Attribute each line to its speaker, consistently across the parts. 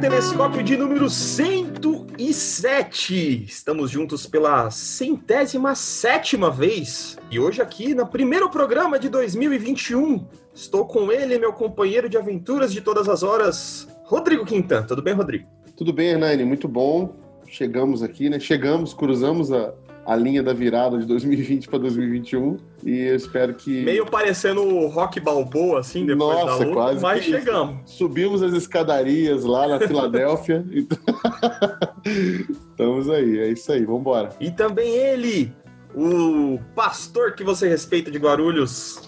Speaker 1: telescópio de número 107. Estamos juntos pela centésima sétima vez. E hoje aqui no primeiro programa de 2021. Estou com ele, meu companheiro de aventuras de todas as horas, Rodrigo Quintan. Tudo bem, Rodrigo?
Speaker 2: Tudo bem, Hernani, muito bom. Chegamos aqui, né? Chegamos, cruzamos a, a linha da virada de 2020 para 2021 e eu espero que.
Speaker 1: Meio parecendo o Rock Balboa, assim, depois
Speaker 2: Nossa,
Speaker 1: da luta,
Speaker 2: quase
Speaker 1: mas chegamos.
Speaker 2: Subimos as escadarias lá na Filadélfia. então... Estamos aí, é isso aí, vamos embora.
Speaker 1: E também ele, o pastor que você respeita de Guarulhos,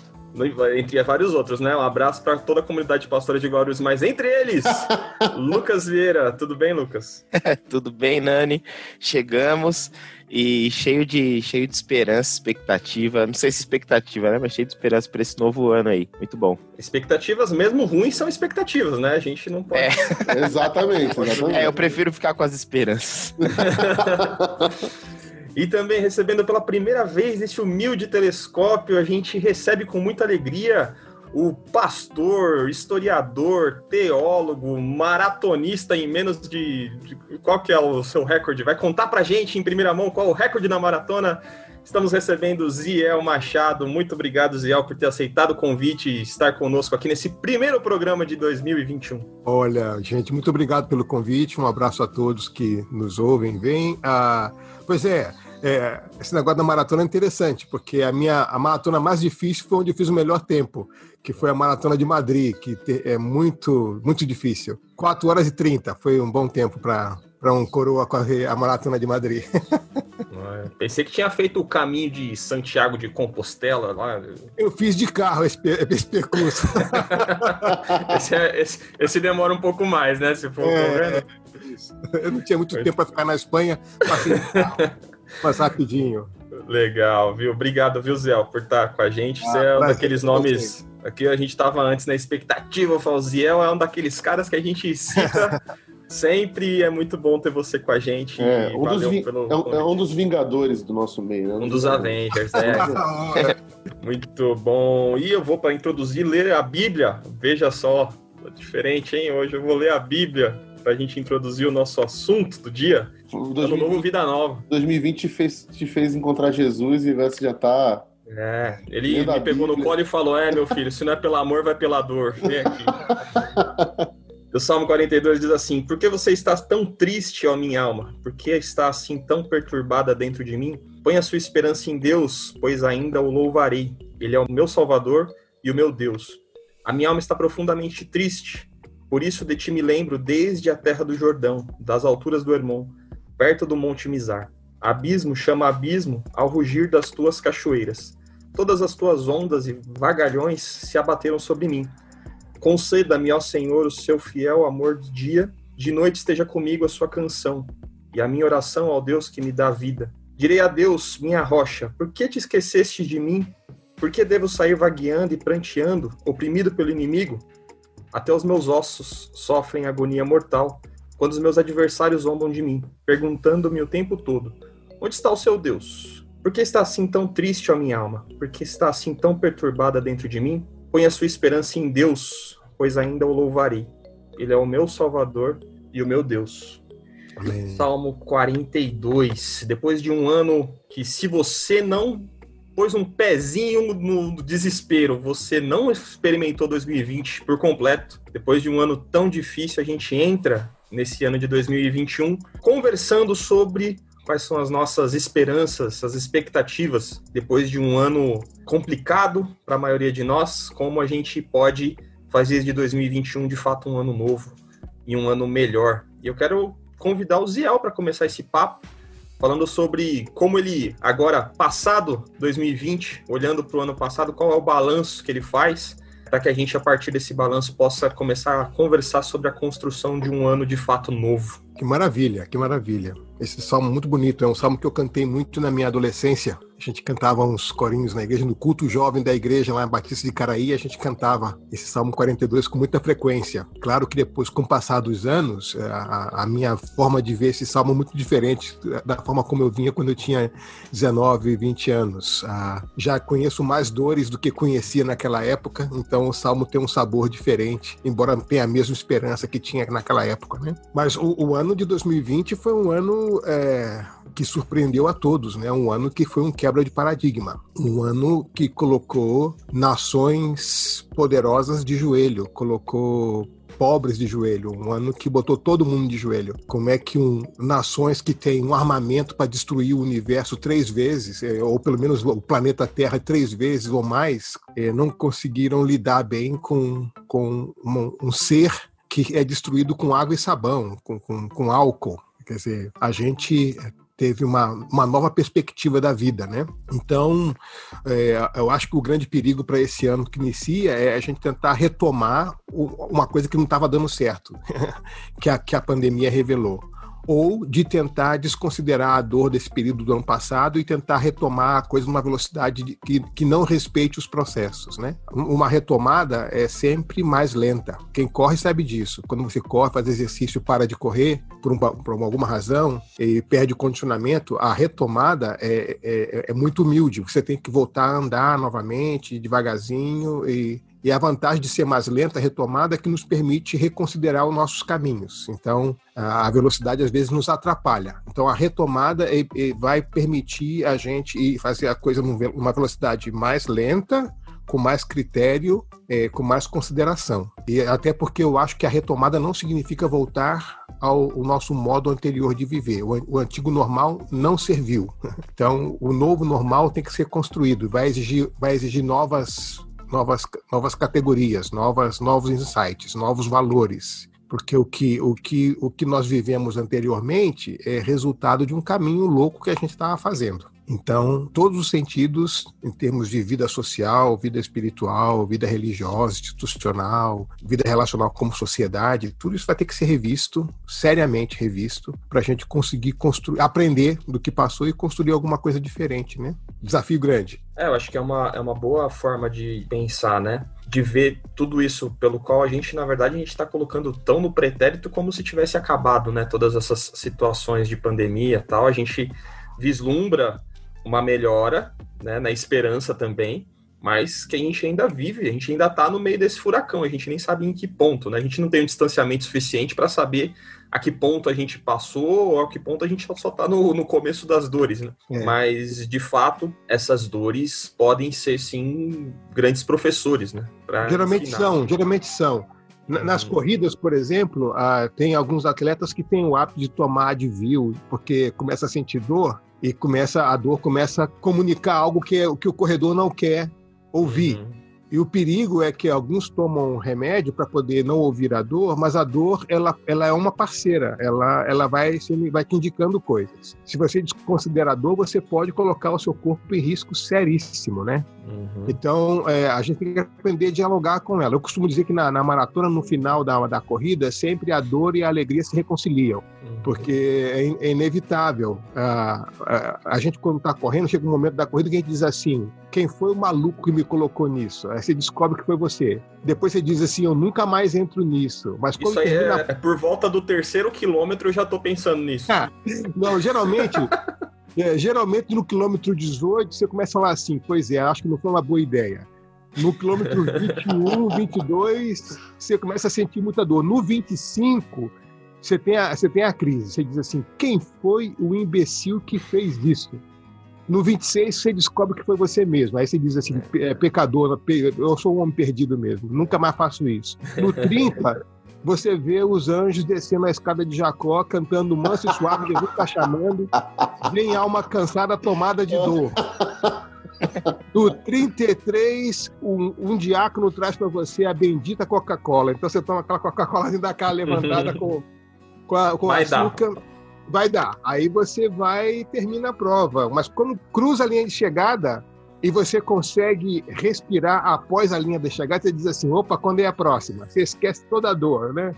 Speaker 1: entre vários outros, né? Um abraço para toda a comunidade de pastores de Guarulhos, mas entre eles, Lucas Vieira. Tudo bem, Lucas?
Speaker 3: Tudo bem, Nani? Chegamos e cheio de, cheio de esperança, expectativa. Não sei se expectativa, né? Mas cheio de esperança para esse novo ano aí. Muito bom.
Speaker 1: Expectativas, mesmo ruins, são expectativas, né? A gente não pode.
Speaker 3: É.
Speaker 2: Exatamente, exatamente.
Speaker 3: É, eu prefiro ficar com as esperanças.
Speaker 1: E também recebendo pela primeira vez nesse humilde telescópio, a gente recebe com muita alegria o pastor, historiador, teólogo, maratonista em menos de, Qual que é o seu recorde? Vai contar pra gente em primeira mão qual o recorde da maratona? Estamos recebendo Ziel Machado. Muito obrigado, Ziel, por ter aceitado o convite e estar conosco aqui nesse primeiro programa de 2021.
Speaker 4: Olha, gente, muito obrigado pelo convite. Um abraço a todos que nos ouvem, vêm. Ah, pois é, é, esse negócio da maratona é interessante, porque a minha a maratona mais difícil foi onde eu fiz o melhor tempo, que foi a maratona de Madrid, que é muito, muito difícil. 4 horas e 30 foi um bom tempo para para um coroa correr a maratona de Madrid.
Speaker 1: Pensei que tinha feito o caminho de Santiago de Compostela lá.
Speaker 4: Eu fiz de carro esse, esse percurso.
Speaker 1: esse, é, esse, esse, demora um pouco mais, né? Se for
Speaker 4: é, Eu não tinha muito tempo para ficar na Espanha, passei de carro, mas rapidinho.
Speaker 1: Legal, viu? Obrigado, viu, Zé, por estar com a gente. Ah, Você é um daqueles nomes. Aqui a gente estava antes na expectativa, o Ziel é um daqueles caras que a gente cita Sempre é muito bom ter você com a gente.
Speaker 2: É, um, dos, pelo é, um, é um dos Vingadores do nosso meio, né?
Speaker 1: Um dos Avengers, é. muito bom. E eu vou para introduzir, ler a Bíblia. Veja só, diferente, hein? Hoje eu vou ler a Bíblia para a gente introduzir o nosso assunto do dia. 2020, ano novo, vida nova.
Speaker 2: 2020 te fez, te fez encontrar Jesus e você já tá
Speaker 1: é, ele me pegou no colo e falou: É, meu filho, se não é pelo amor, vai pela dor. Vem aqui. O Salmo 42 diz assim: Por que você está tão triste, ó minha alma? Por que está assim tão perturbada dentro de mim? Põe a sua esperança em Deus, pois ainda o louvarei. Ele é o meu Salvador e o meu Deus. A minha alma está profundamente triste, por isso de ti me lembro desde a terra do Jordão, das alturas do Hermon, perto do monte Mizar. Abismo chama abismo ao rugir das tuas cachoeiras. Todas as tuas ondas e vagalhões se abateram sobre mim. Conceda-me, ó Senhor, o seu fiel amor de dia, de noite esteja comigo a sua canção, e a minha oração ao Deus que me dá vida. Direi a Deus, minha rocha, por que te esqueceste de mim? Por que devo sair vagueando e pranteando, oprimido pelo inimigo? Até os meus ossos sofrem agonia mortal, quando os meus adversários zombam de mim, perguntando-me o tempo todo: Onde está o seu Deus? Por que está assim tão triste, ó minha alma? Por que está assim tão perturbada dentro de mim? Põe a sua esperança em Deus, pois ainda o louvarei. Ele é o meu Salvador e o meu Deus. Amém. Salmo 42. Depois de um ano que, se você não pôs um pezinho no desespero, você não experimentou 2020 por completo. Depois de um ano tão difícil, a gente entra nesse ano de 2021 conversando sobre quais são as nossas esperanças, as expectativas depois de um ano complicado para a maioria de nós, como a gente pode fazer de 2021 de fato um ano novo e um ano melhor. E eu quero convidar o Ziel para começar esse papo, falando sobre como ele, agora passado 2020, olhando para o ano passado, qual é o balanço que ele faz, para que a gente, a partir desse balanço, possa começar a conversar sobre a construção de um ano de fato novo.
Speaker 4: Que maravilha, que maravilha. Esse salmo muito bonito, é um salmo que eu cantei muito na minha adolescência. A gente cantava uns corinhos na igreja, no culto jovem da igreja lá em Batista de Caraí, a gente cantava esse Salmo 42 com muita frequência. Claro que depois, com o passar dos anos, a, a minha forma de ver esse salmo é muito diferente da forma como eu vinha quando eu tinha 19, 20 anos. Ah, já conheço mais dores do que conhecia naquela época, então o salmo tem um sabor diferente, embora tenha a mesma esperança que tinha naquela época. Né? Mas o, o ano de 2020 foi um ano é, que surpreendeu a todos, né? Um ano que foi um quebra de paradigma, um ano que colocou nações poderosas de joelho, colocou pobres de joelho, um ano que botou todo mundo de joelho. Como é que um, nações que têm um armamento para destruir o universo três vezes, é, ou pelo menos o planeta Terra três vezes ou mais, é, não conseguiram lidar bem com, com um, um ser que é destruído com água e sabão, com, com, com álcool. Quer dizer, a gente teve uma, uma nova perspectiva da vida, né? Então, é, eu acho que o grande perigo para esse ano que inicia é a gente tentar retomar uma coisa que não estava dando certo, que, a, que a pandemia revelou ou de tentar desconsiderar a dor desse período do ano passado e tentar retomar a coisa numa velocidade de, que, que não respeite os processos, né? Uma retomada é sempre mais lenta. Quem corre sabe disso. Quando você corre, faz exercício, para de correr por, um, por alguma razão e perde o condicionamento, a retomada é, é, é muito humilde. Você tem que voltar a andar novamente, devagarzinho e e a vantagem de ser mais lenta, a retomada, é que nos permite reconsiderar os nossos caminhos. Então, a velocidade às vezes nos atrapalha. Então, a retomada vai permitir a gente fazer a coisa numa velocidade mais lenta, com mais critério, é, com mais consideração. E até porque eu acho que a retomada não significa voltar ao, ao nosso modo anterior de viver. O, o, antigo normal não serviu. Então, o novo normal tem que ser construído, vai exigir, vai exigir novas novas, novas categorias, novas, novos insights, novos valores. Porque o que, o, que, o que nós vivemos anteriormente é resultado de um caminho louco que a gente estava fazendo. Então, todos os sentidos, em termos de vida social, vida espiritual, vida religiosa, institucional, vida relacional como sociedade, tudo isso vai ter que ser revisto, seriamente revisto, para a gente conseguir construir, aprender do que passou e construir alguma coisa diferente, né? Desafio grande.
Speaker 1: É, eu acho que é uma, é uma boa forma de pensar, né? De ver tudo isso pelo qual a gente, na verdade, a gente está colocando tão no pretérito como se tivesse acabado, né? Todas essas situações de pandemia tal, a gente vislumbra uma melhora, né, na esperança também, mas que a gente ainda vive, a gente ainda está no meio desse furacão, a gente nem sabe em que ponto, né? A gente não tem um distanciamento suficiente para saber a que ponto a gente passou ou a que ponto a gente só está no, no começo das dores, né? É. Mas, de fato, essas dores podem ser, sim, grandes professores, né?
Speaker 4: Geralmente ensinar. são, geralmente são. Nas uhum. corridas, por exemplo, ah, tem alguns atletas que têm o hábito de tomar Advil, porque começa a sentir dor, e começa a dor começa a comunicar algo que, é, que o corredor não quer ouvir. Uhum. E o perigo é que alguns tomam remédio para poder não ouvir a dor, mas a dor ela, ela é uma parceira, ela, ela vai, vai te indicando coisas. Se você desconsidera a dor, você pode colocar o seu corpo em risco seríssimo, né? Uhum. Então, é, a gente tem que aprender a dialogar com ela. Eu costumo dizer que na, na, maratona, no final da, da corrida, sempre a dor e a alegria se reconciliam. Porque é, é inevitável. A, a, a, gente, quando está correndo, chega um momento da corrida que a gente diz assim: quem foi o maluco que me colocou nisso? Aí você descobre que foi você. Depois você diz assim: eu nunca mais entro nisso. Mas
Speaker 1: quando Isso aí termina... é, é, por volta do terceiro quilômetro eu já estou pensando nisso.
Speaker 4: Ah, não, geralmente. É, geralmente no quilômetro 18 você começa a falar assim, pois é, acho que não foi uma boa ideia. No quilômetro 21, 22, você começa a sentir muita dor. No 25, você tem a, você tem a crise. Você diz assim, quem foi o imbecil que fez isso? No 26, você descobre que foi você mesmo. Aí você diz assim, é, pecador, eu sou um homem perdido mesmo, nunca mais faço isso. No 30, você vê os anjos descendo a escada de Jacó, cantando manso e suave, Jesus está chamando, vem alma cansada tomada de dor. No 33, um, um diácono traz para você a bendita Coca-Cola. Então você toma aquela Coca-Cola da cara levantada com, com, a, com vai açúcar. Dar. Vai dar. Aí você vai e termina a prova. Mas quando cruza a linha de chegada, e você consegue respirar após a linha de chegada, você diz assim, opa, quando é a próxima? Você esquece toda a dor, né?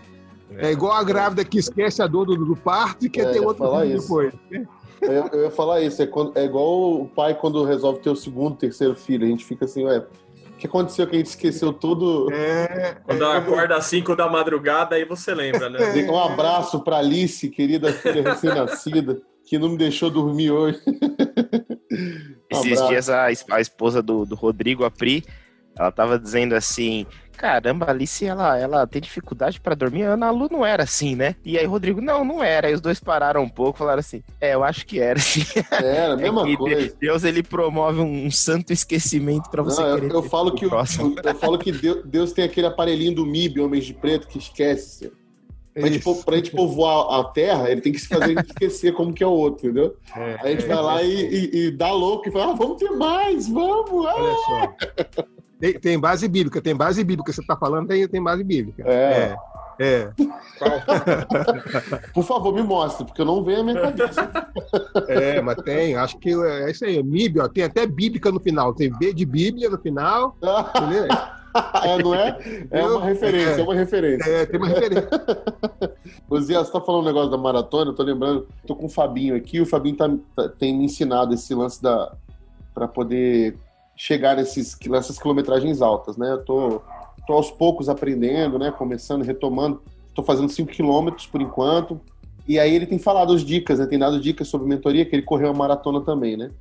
Speaker 4: É, é igual a grávida que esquece a dor do, do parto e quer é, ter outro filho depois. Né?
Speaker 2: Eu, eu ia falar isso, é, quando, é igual o pai quando resolve ter o segundo, terceiro filho. A gente fica assim, ué, que aconteceu que a gente esqueceu tudo?
Speaker 1: É, quando é, acorda às 5 da madrugada, aí você lembra, né?
Speaker 2: Um abraço pra Alice, querida filha recém-nascida, que não me deixou dormir hoje.
Speaker 3: Um Esses dias a, a esposa do, do Rodrigo, a Pri, ela tava dizendo assim: caramba, a Alice, ela, ela tem dificuldade para dormir. A Ana Lu não era assim, né? E aí Rodrigo, não, não era. Aí os dois pararam um pouco falaram assim: é, eu acho que era, sim.
Speaker 2: Era, a mesma é coisa.
Speaker 3: Deus, ele promove um, santo esquecimento para você
Speaker 2: não, eu, eu falo que o, eu falo que Deus tem aquele aparelhinho do MIB, Homens de Preto, que esquece, Pra gente, pra gente, povoar a terra, ele tem que se fazer esquecer como que é o outro, entendeu? É, a gente é, vai lá e, e, e, dá louco e fala, ah, vamos ter mais, vamos! Ah!
Speaker 4: Tem, tem, base bíblica, tem base bíblica. Você está falando, tem, tem base bíblica.
Speaker 2: É. é. é. Por favor, me mostre, porque eu não vejo a minha cabeça.
Speaker 4: É, mas tem, acho que é isso aí. Bíblia, tem até bíblica no final. Tem B de Bíblia no final. Entendeu?
Speaker 2: É, não é? É uma referência, é, é uma referência.
Speaker 4: É, tem uma referência.
Speaker 2: Ô Zé, você tá falando um negócio da maratona, eu tô lembrando, tô com o Fabinho aqui, o Fabinho tá, tá tem me ensinado esse lance da para poder chegar nesses, nessas quilometragens altas, né? Eu tô, tô aos poucos aprendendo, né? Começando, retomando. Tô fazendo 5 quilômetros por enquanto. E aí ele tem falado as dicas, né? Tem dado dicas sobre mentoria, que ele correu a maratona também, né?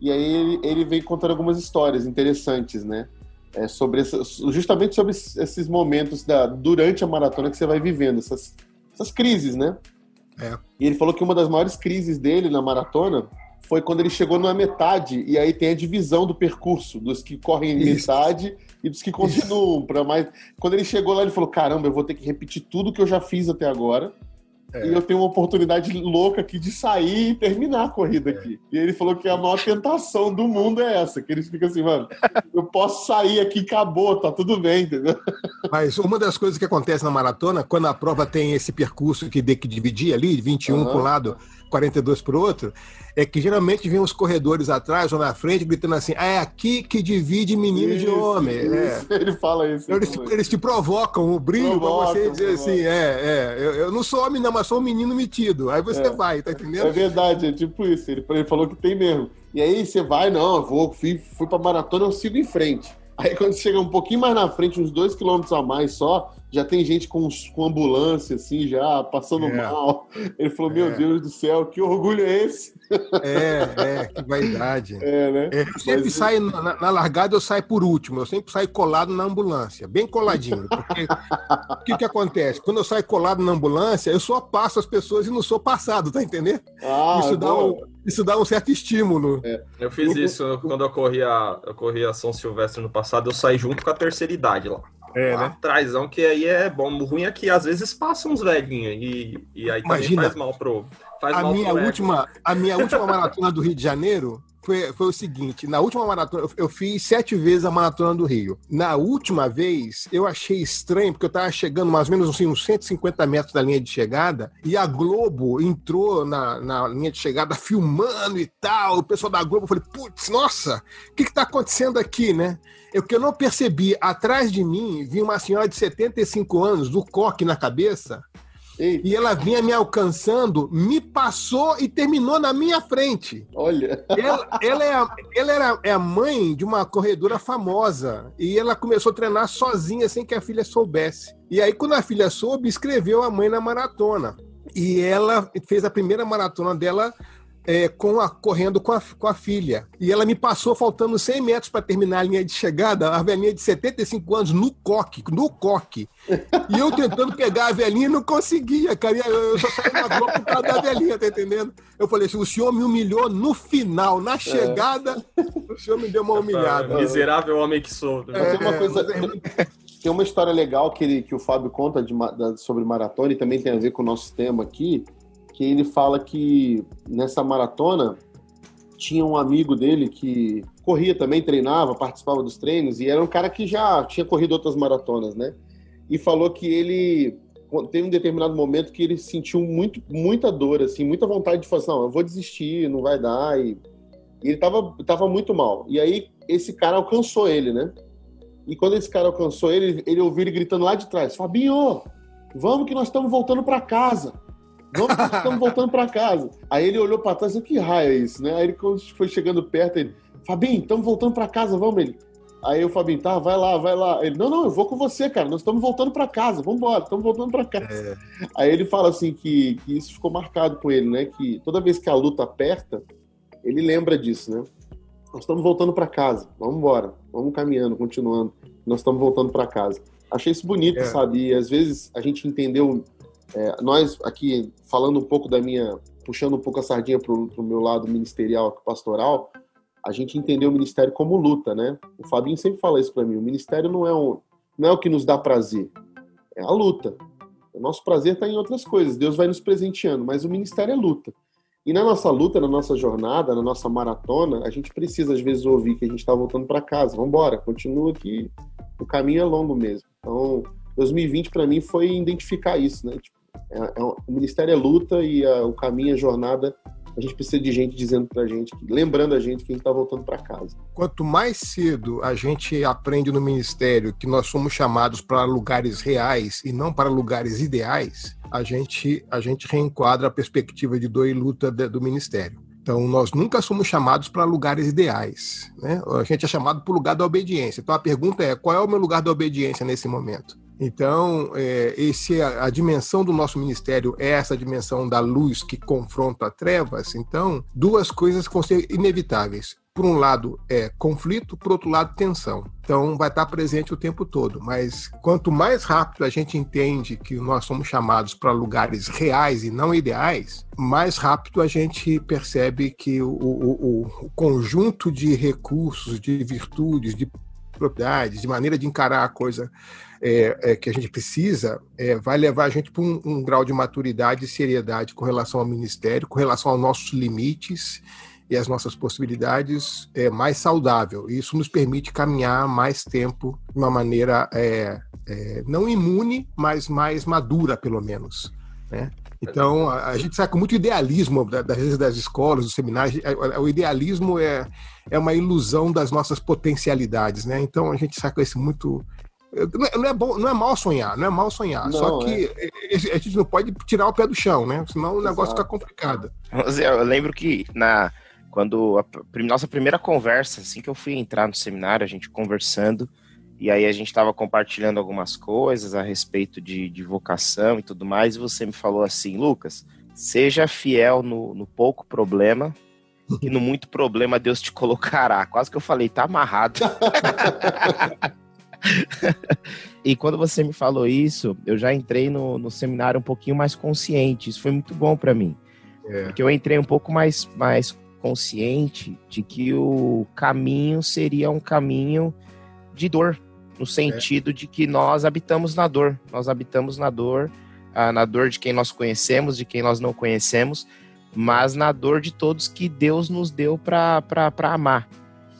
Speaker 2: E aí ele, ele vem contando algumas histórias interessantes, né? É sobre essa, justamente sobre esses momentos da, durante a maratona que você vai vivendo, essas, essas crises, né? É. E ele falou que uma das maiores crises dele na maratona foi quando ele chegou na metade, e aí tem a divisão do percurso, dos que correm em metade e dos que continuam para mais. Quando ele chegou lá, ele falou: caramba, eu vou ter que repetir tudo que eu já fiz até agora. É. E eu tenho uma oportunidade louca aqui de sair e terminar a corrida é. aqui. E ele falou que a maior tentação do mundo é essa, que eles ficam assim, mano, eu posso sair aqui, acabou, tá tudo bem, entendeu?
Speaker 4: Mas uma das coisas que acontece na maratona, quando a prova tem esse percurso que tem que dividir ali, 21 uhum. para um lado, 42 para o outro, é que geralmente vem os corredores atrás ou na frente gritando assim: ah, é aqui que divide menino isso, de homem. É.
Speaker 2: Ele fala isso.
Speaker 4: Eles, te, eles te provocam o brilho para você dizer provoca. assim: é, é, eu, eu, não sou homem, não, mas sou um menino metido. Aí você é. vai, tá entendendo?
Speaker 2: É verdade, é tipo isso. Ele, ele falou que tem mesmo. E aí você vai, não, eu vou, fui, fui pra maratona, eu sigo em frente. Aí quando chega um pouquinho mais na frente, uns dois quilômetros a mais só, já tem gente com, com ambulância, assim, já passando é. mal. Ele falou, meu é. Deus do céu, que orgulho é esse?
Speaker 4: É, é, que vaidade. É, né? É, eu sempre Mas... saio, na, na, largada eu saio por último, eu sempre saio colado na ambulância, bem coladinho. Porque o que que acontece? Quando eu saio colado na ambulância, eu só passo as pessoas e não sou passado, tá entendendo? Ah, isso, dá um, isso dá um certo estímulo.
Speaker 1: É. Eu fiz isso quando eu corria, eu corria São Silvestre no passado, eu saí junto com a terceira idade lá. É, lá né? atrás, que aí é bom. O ruim é que às vezes passam uns velhinhos e, e aí Imagina, também faz mal pro. Faz
Speaker 4: a,
Speaker 1: mal
Speaker 4: minha pro última, a minha última maratona do Rio de Janeiro foi, foi o seguinte: na última maratona, eu, fiz sete vezes a maratona do Rio. Na última vez, eu achei estranho, porque eu tava chegando mais ou menos assim, uns 150 metros da linha de chegada, e a Globo entrou na, na linha de chegada filmando e tal. O pessoal da Globo, eu falei, putz, nossa, o que, que tá acontecendo aqui, né? O que eu não percebi, atrás de mim, vinha uma senhora de 75 anos, do coque na cabeça, Eita. e ela vinha me alcançando, me passou e terminou na minha frente.
Speaker 2: Olha.
Speaker 4: Ela, ela, é, a, ela era, é a mãe de uma corredora famosa, e ela começou a treinar sozinha, sem que a filha soubesse. E aí, quando a filha soube, escreveu a mãe na maratona. E ela fez a primeira maratona dela é, com a, correndo com a, com a filha. E ela me passou faltando 100 metros para terminar a linha de chegada, a velhinha de 75 anos, no coque, no coque. E eu tentando pegar a velhinha não conseguia, cara. Eu só saí na Globo por causa da velhinha, tá entendendo? Eu falei assim: o senhor me humilhou no final, na chegada, é. o senhor me deu uma humilhada.
Speaker 1: Miserável homem que sou.
Speaker 2: É, tem, uma coisa, é tem uma história legal que, ele, que o Fábio conta de, sobre maratona e também tem a ver com o nosso tema aqui que ele fala que nessa maratona tinha um amigo dele que corria também, treinava, participava dos treinos, e era um cara que já tinha corrido outras maratonas, né? E falou que ele teve um determinado momento que ele sentiu muito, muita dor, assim, muita vontade de falar assim, não, eu vou desistir, não vai dar, e, e ele tava, tava muito mal. E aí esse cara alcançou ele, né? E quando esse cara alcançou ele, ele ouviu ele gritando lá de trás, Fabinho, vamos que nós estamos voltando para casa. Vamos, estamos voltando para casa. Aí ele olhou para trás e que raio é isso, né? Aí ele foi chegando perto, ele, Fabinho, estamos voltando para casa, vamos ele. Aí o Fabinho, tá, vai lá, vai lá. Ele, não, não, eu vou com você, cara. Nós estamos voltando para casa, vamos embora, estamos voltando para casa. É. Aí ele fala assim que, que isso ficou marcado com ele, né? Que toda vez que a luta aperta, ele lembra disso, né? Nós estamos voltando para casa, vamos embora, vamos caminhando, continuando. Nós estamos voltando para casa. Achei isso bonito, é. sabe? E às vezes a gente entendeu, é, nós aqui falando um pouco da minha, puxando um pouco a sardinha para o meu lado ministerial, pastoral, a gente entendeu o ministério como luta, né? O Fabinho sempre fala isso para mim. O ministério não é, um, não é o que nos dá prazer, é a luta. O nosso prazer está em outras coisas. Deus vai nos presenteando, mas o ministério é luta. E na nossa luta, na nossa jornada, na nossa maratona, a gente precisa às vezes ouvir que a gente está voltando para casa. Vamos embora, continua aqui. O caminho é longo mesmo. Então, 2020 para mim foi identificar isso, né? Tipo, é, é, o ministério é luta e a, o caminho, a jornada a gente precisa de gente dizendo pra gente, lembrando a gente que a gente tá voltando para casa.
Speaker 4: Quanto mais cedo a gente aprende no ministério que nós somos chamados para lugares reais e não para lugares ideais, a gente, a gente reenquadra a perspectiva de dor e luta do ministério. Então, nós nunca somos chamados para lugares ideais. Né? A gente é chamado para o lugar da obediência. Então, a pergunta é: qual é o meu lugar da obediência nesse momento? Então, é, esse, a, a, dimensão do nosso ministério é essa dimensão da luz que confronta trevas. Então, duas coisas vão ser inevitáveis. Por um lado, é conflito, por outro lado, tensão. Então, vai estar presente o tempo todo. Mas quanto mais rápido a gente entende que nós somos chamados para lugares reais e não ideais, mais rápido a gente percebe que o, o, o conjunto de recursos, de virtudes, de propriedades, de maneira de encarar a coisa é, é, que a gente precisa, é, vai levar a gente para um, um, grau de maturidade e seriedade com relação ao ministério, com relação aos nossos limites e as nossas possibilidades é, mais saudável. E isso nos permite caminhar mais tempo de uma maneira é, é, não imune, mas mais madura, pelo menos. Né? Então, a, a, gente sai com muito idealismo das, das escolas, dos seminários. O idealismo é, é uma ilusão das nossas potencialidades, né? Então, a gente sai com esse muito não é, bom, não é mal sonhar, não é mal sonhar. Não, só que é. a gente não pode tirar o pé do chão, né? Senão o negócio Exato. fica complicado.
Speaker 3: Eu lembro que na quando a nossa primeira conversa, assim que eu fui entrar no seminário, a gente conversando, e aí a gente estava compartilhando algumas coisas a respeito de, de vocação e tudo mais, e você me falou assim, Lucas, seja fiel no, no pouco problema, e no muito problema Deus te colocará. Quase que eu falei, tá amarrado. e quando você me falou isso, eu já entrei no, no seminário um pouquinho mais consciente. Isso foi muito bom para mim. É. Porque eu entrei um pouco mais, mais consciente de que o caminho seria um caminho de dor, no sentido é. de que nós habitamos na dor. Nós habitamos na dor, ah, na dor de quem nós conhecemos, de quem nós não conhecemos, mas na dor de todos que Deus nos deu para amar.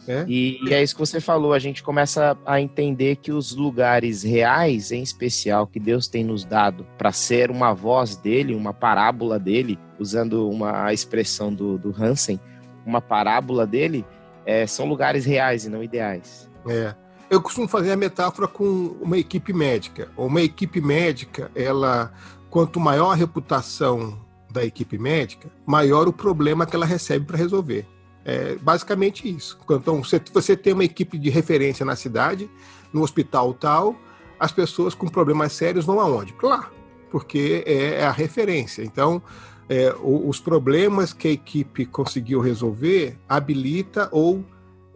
Speaker 3: É? E, e, é isso que você falou, a gente começa a entender que os lugares reais, em especial, que Deus tem nos dado para ser uma voz dele, uma parábola dele, usando uma expressão do, do Hansen, uma parábola dele, é, são lugares reais e não ideais.
Speaker 4: É. Eu costumo fazer a metáfora com uma equipe médica. Uma equipe médica, ela, quanto maior a reputação da equipe médica, maior o problema que ela recebe para resolver. É basicamente isso. Então, você, você tem uma equipe de referência na cidade, no hospital tal, as pessoas com problemas sérios vão aonde? Lá, porque é, é a referência. Então, é, os problemas que a equipe conseguiu resolver habilita ou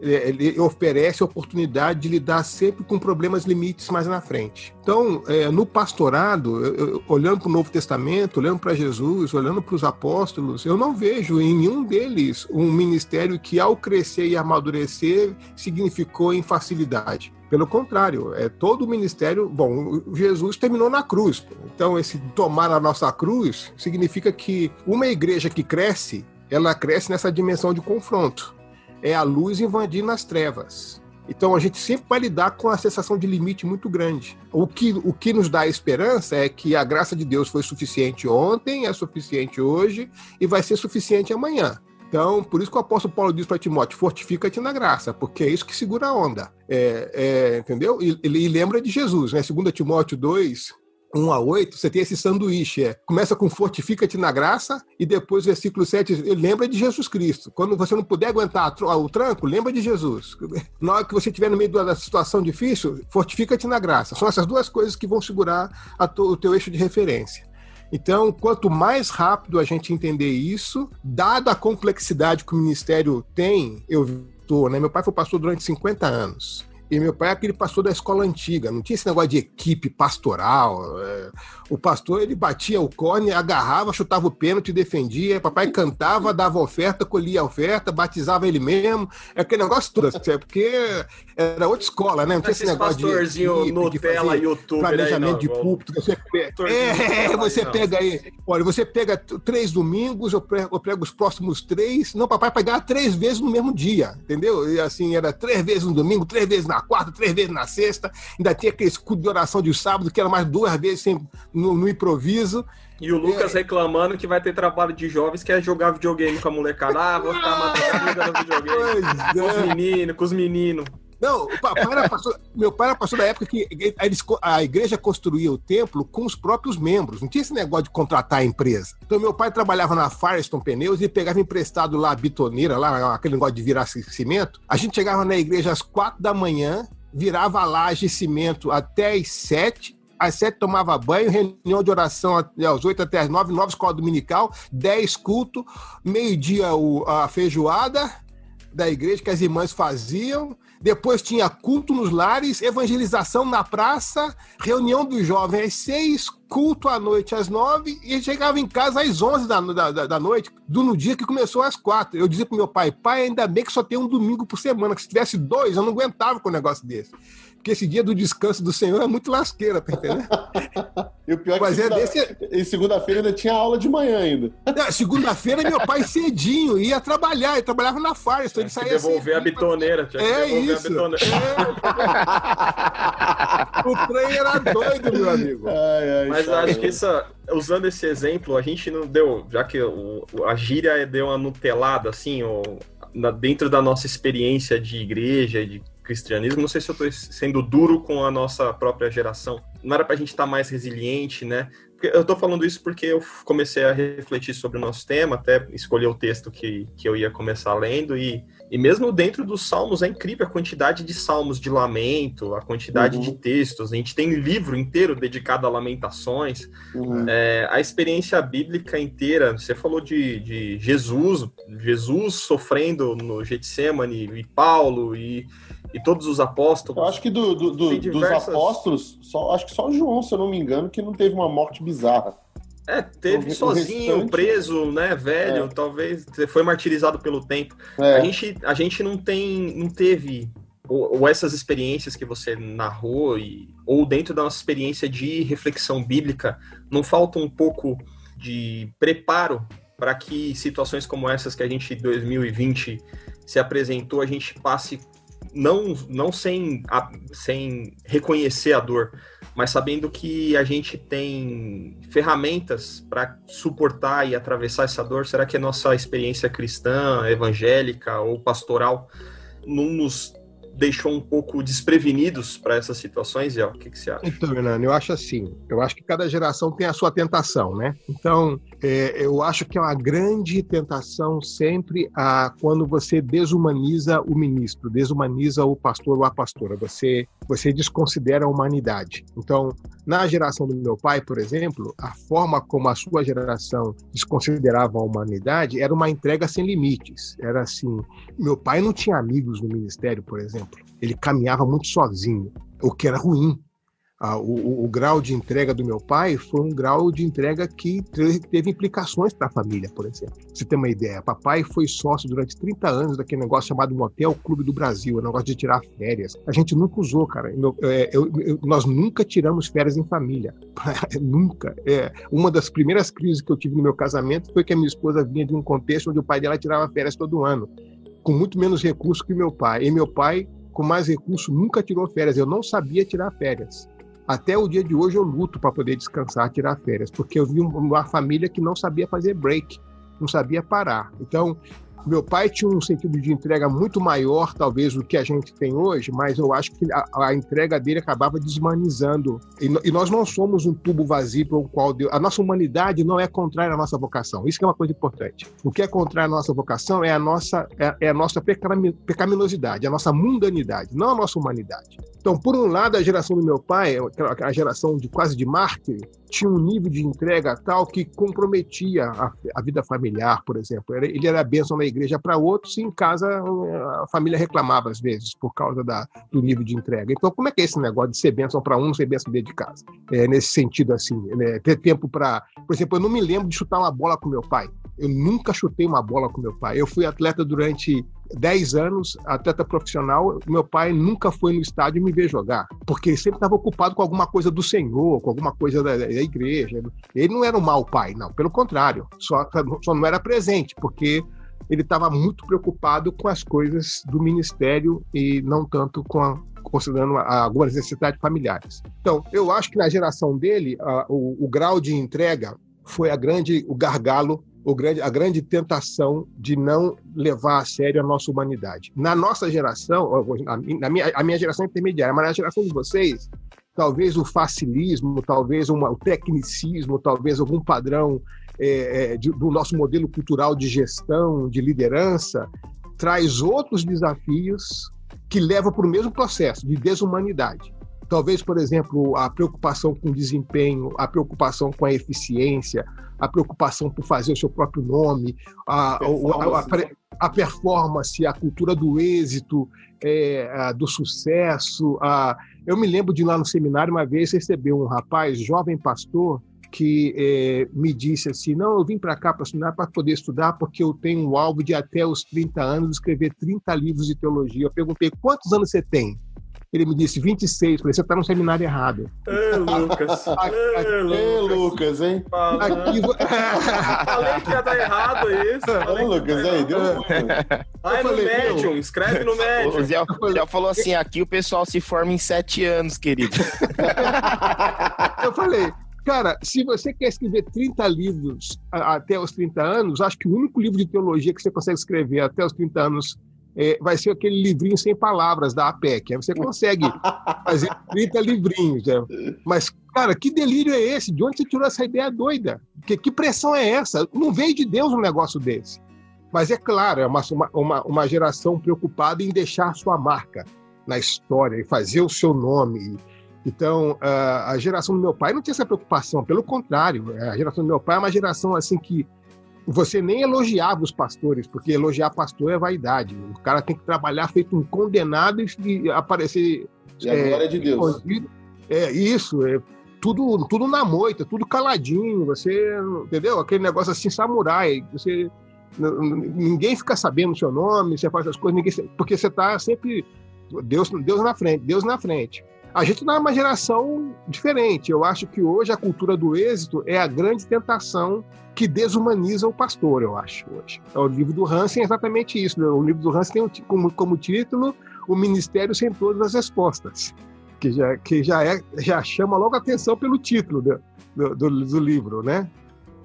Speaker 4: ele oferece a oportunidade de lidar sempre com problemas limites mais na frente. Então, é, no pastorado, eu, eu, olhando para o Novo Testamento, olhando para Jesus, olhando para os apóstolos, eu não vejo em nenhum deles um ministério que, ao crescer e amadurecer, significou em facilidade. Pelo contrário, é todo o ministério. Bom, Jesus terminou na cruz. Então, esse tomar a nossa cruz significa que uma igreja que cresce, ela cresce nessa dimensão de confronto é a luz invadir nas trevas. Então a gente sempre vai lidar com a sensação de limite muito grande. O que, o que nos dá esperança é que a graça de Deus foi suficiente ontem, é suficiente hoje e vai ser suficiente amanhã. Então, por isso que o apóstolo Paulo diz para Timóteo: fortifica-te na graça, porque é isso que segura a onda. É, é, entendeu? E, e, lembra de Jesus, né? 2 Timóteo 2, 1 a 8, você tem esse sanduíche. É. Começa com fortifica-te na graça e depois, versículo 7, lembra de Jesus Cristo. Quando você não puder aguentar o tranco, lembra de Jesus. Na hora que você estiver no meio da situação difícil, fortifica-te na graça. São essas duas coisas que vão segurar o teu eixo de referência. Então, quanto mais rápido a gente entender isso, dada a complexidade que o ministério tem, eu tô, né? Meu pai foi pastor durante 50 anos. E meu pai é aquele pastor da escola antiga, não tinha esse negócio de equipe pastoral. É. O pastor ele batia o cone, agarrava, chutava o pênalti, defendia. Papai cantava, dava oferta, colhia a oferta, batizava ele mesmo. É aquele negócio todo, assim, é porque era outra escola, né? Não tinha esse negócio de.
Speaker 1: Pastorzinho Nutella, YouTube.
Speaker 4: Planejamento de púlpito. Você pega, é, você pega aí. Olha, você pega três domingos, eu prego, eu prego os próximos três. Não, papai pegava três vezes no mesmo dia, entendeu? E assim, era três vezes no domingo, três vezes na quarta, três vezes na sexta. Ainda tinha aquele escudo de oração de sábado, que era mais duas vezes no, no improviso.
Speaker 1: E o Lucas é... reclamando que vai ter trabalho de jovens que é jogar videogame com a molecada. Ah, vou ficar matando no videogame. Com os é. meninos, com os meninos.
Speaker 4: Não, o papai era pastor, meu pai era pastor da época que a igreja construía o templo com os próprios membros. Não tinha esse negócio de contratar a empresa. Então, meu pai trabalhava na Firestone Pneus e pegava emprestado lá a bitoneira, lá, aquele negócio de virar cimento. A gente chegava na igreja às quatro da manhã, virava a laje cimento até às sete, às sete tomava banho, reunião de oração às oito até às nove, nove escola dominical, dez culto, meio-dia a feijoada da igreja que as irmãs faziam, depois tinha culto nos lares, evangelização na praça, reunião dos jovens às seis, culto à noite às nove e chegava em casa às onze da, da, da noite, do no dia que começou às quatro. Eu dizia pro meu pai, pai, ainda bem que só tem um domingo por semana, que se tivesse dois, eu não aguentava com um negócio desse. Porque esse dia do descanso do Senhor é muito lasqueira, tá entendendo?
Speaker 2: e o pior é que segunda, é desse... em segunda-feira ainda tinha aula de manhã ainda.
Speaker 4: segunda-feira meu pai cedinho ia trabalhar, ele trabalhava na Firestone, ele saía
Speaker 1: devolver a bitoneira, tinha
Speaker 4: é isso. a bitoneira. É. o trem era doido, meu amigo.
Speaker 1: Ai, ai, Mas acho que isso, usando esse exemplo, a gente não deu, já que o, a gíria deu uma nutelada, assim, ou, na, dentro da nossa experiência de igreja, de cristianismo. Não sei se eu estou sendo duro com a nossa própria geração. Não era para a gente estar tá mais resiliente, né? Eu estou falando isso porque eu comecei a refletir sobre o nosso tema, até escolher o texto que, que eu ia começar lendo, e, e mesmo dentro dos salmos é incrível a quantidade de salmos de lamento, a quantidade uhum. de textos. A gente tem um livro inteiro dedicado a lamentações. Uhum. É, a experiência bíblica inteira, você falou de, de Jesus, Jesus sofrendo no Getsemane, e Paulo, e e todos os apóstolos.
Speaker 2: Eu acho que do, do, do diversas... dos apóstolos, só, acho que só João, se eu não me engano, que não teve uma morte bizarra.
Speaker 1: É, teve o, sozinho, restante... preso, né, velho, é. talvez foi martirizado pelo tempo. É. A, gente, a gente não tem, não teve ou, ou, essas experiências que você narrou e, ou dentro da nossa experiência de reflexão bíblica, não falta um pouco de preparo para que situações como essas que a gente em 2020 se apresentou, a gente passe não, não sem, a, sem reconhecer a dor, mas sabendo que a gente tem ferramentas para suportar e atravessar essa dor. Será que a nossa experiência cristã, evangélica ou pastoral não nos deixou um pouco desprevenidos para essas situações, e o que, que você acha?
Speaker 4: Então, Renan, eu acho assim, eu acho que cada geração tem a sua tentação, né? Então, é, eu acho que é uma grande tentação sempre a quando você desumaniza o ministro, desumaniza o pastor ou a pastora, você, você desconsidera a humanidade. Então, na geração do meu pai, por exemplo, a forma como a sua geração desconsiderava a humanidade era uma entrega sem limites. Era assim, meu pai não tinha amigos no ministério, por exemplo ele caminhava muito sozinho, o que era ruim. O, o, grau de entrega do meu pai foi um grau de entrega que teve implicações para a família, por exemplo. Você tem uma ideia, papai foi sócio durante 30 anos daquele negócio chamado Motel Clube do Brasil, o negócio de tirar férias. A gente nunca usou, cara. Eu, eu, eu, nós nunca tiramos férias em família. nunca. É, uma das primeiras crises que eu tive no meu casamento foi que a minha esposa vinha de um contexto onde o pai dela tirava férias todo ano, com muito menos recursos que meu pai. E meu pai com mais recursos nunca tirou férias. Eu não sabia tirar férias. Até o dia de hoje eu luto para poder descansar, tirar férias, porque eu vi uma família que não sabia fazer break, não sabia parar. Então, Meu pai tinha um sentido de entrega muito maior, talvez, do que a gente tem hoje, mas eu acho que a, a entrega dele acabava desmanizando. E, e, nós não somos um tubo vazio para o qual Deus. A nossa humanidade não é contrária à nossa vocação. Isso é uma coisa importante. O que é contrário à nossa vocação é a nossa, é, é a nossa pecaminosidade, a nossa mundanidade, não a nossa humanidade. Então, por um lado, a geração do meu pai, a geração de quase de mártir, tinha um nível de entrega tal que comprometia a, a vida familiar, por exemplo. Ele era bênção na igreja para outros e em casa a família reclamava às vezes por causa da, do nível de entrega. Então, como é que é esse negócio de ser bênção para um, ser bênção dentro de casa? É, nesse sentido, assim, né? ter tempo para... Por exemplo, eu não me lembro de chutar uma bola com meu pai. Eu nunca chutei uma bola com meu pai. Eu fui atleta durante 10 anos, atleta profissional. Meu pai nunca foi no estádio me ver jogar, porque ele sempre estava ocupado com alguma coisa do Senhor, com alguma coisa da, da, igreja. Ele não era um mau pai, não. Pelo contrário, só, só não era presente, porque ele estava muito preocupado com as coisas do ministério e não tanto com a, considerando algumas necessidades familiares. Então, eu acho que na geração dele, a, o, o grau de entrega foi a grande o gargalo grande, a grande tentação de não levar a sério a nossa humanidade. Na nossa geração, na minha, a minha geração intermediária, mas na geração de vocês, talvez o facilismo, talvez uma, o tecnicismo, talvez algum padrão é, é, de, do nosso modelo cultural de gestão, de liderança, traz outros desafios que levam para o mesmo processo de desumanidade. Talvez, por exemplo, a preocupação com o desempenho, a preocupação com a eficiência, a preocupação por fazer o seu próprio nome, a, performance, a, a, a performance, a cultura do êxito, é, do sucesso. A... Eu me lembro de lá no seminário uma vez receber um rapaz, jovem pastor, que é, me disse assim: não, eu vim para cá para estudar, para poder estudar, porque eu tenho um alvo de até os 30 anos escrever 30 livros de teologia. Eu perguntei: quantos anos você tem? Ele me disse 26. Falei, você está no seminário errado.
Speaker 1: Ê, Lucas.
Speaker 2: Ê, Lucas, hein?
Speaker 1: Aqui... Falei que ia dar errado isso.
Speaker 2: Ô, Lucas, aí, deu
Speaker 1: Vai no médium, escreve no médium.
Speaker 3: O Zé, Zé falou assim, aqui o pessoal se forma em sete anos, querido.
Speaker 4: eu falei, Cara, se você quer escrever 30 livros até os 30 anos, acho que o único livro de teologia que você consegue escrever até os 30 anos é, vai ser aquele livrinho sem palavras da APEC. Aí você consegue fazer 30 livrinhos. Né? Mas, cara, que delírio é esse? De onde você tirou essa ideia doida? Que, que pressão é essa? Não veio de Deus um negócio desse. Mas é claro, é uma, uma, uma geração preocupada em deixar sua marca na história e fazer o seu nome. Então, a geração do meu pai não tinha essa preocupação, pelo contrário, a geração do meu pai é uma geração assim que você nem elogiava os pastores, porque elogiar pastor é vaidade. O cara tem que trabalhar feito um condenado e aparecer.
Speaker 2: E a é, glória de Deus.
Speaker 4: É isso, é tudo, tudo na moita, tudo caladinho. Você, entendeu? Aquele negócio assim, samurai. Você, ninguém fica sabendo o seu nome, você faz as coisas, ninguém, porque você está sempre. Deus, Deus na frente, Deus na frente. A gente está numa geração diferente. Eu acho que hoje a cultura do êxito é a grande tentação que desumaniza o pastor, eu acho. Hoje. O livro do Hansen é exatamente isso. O livro do Hansen tem como, como título O Ministério Sem Todas as Respostas, que já, que já, é, já chama logo atenção pelo título do, do, do, do livro, né?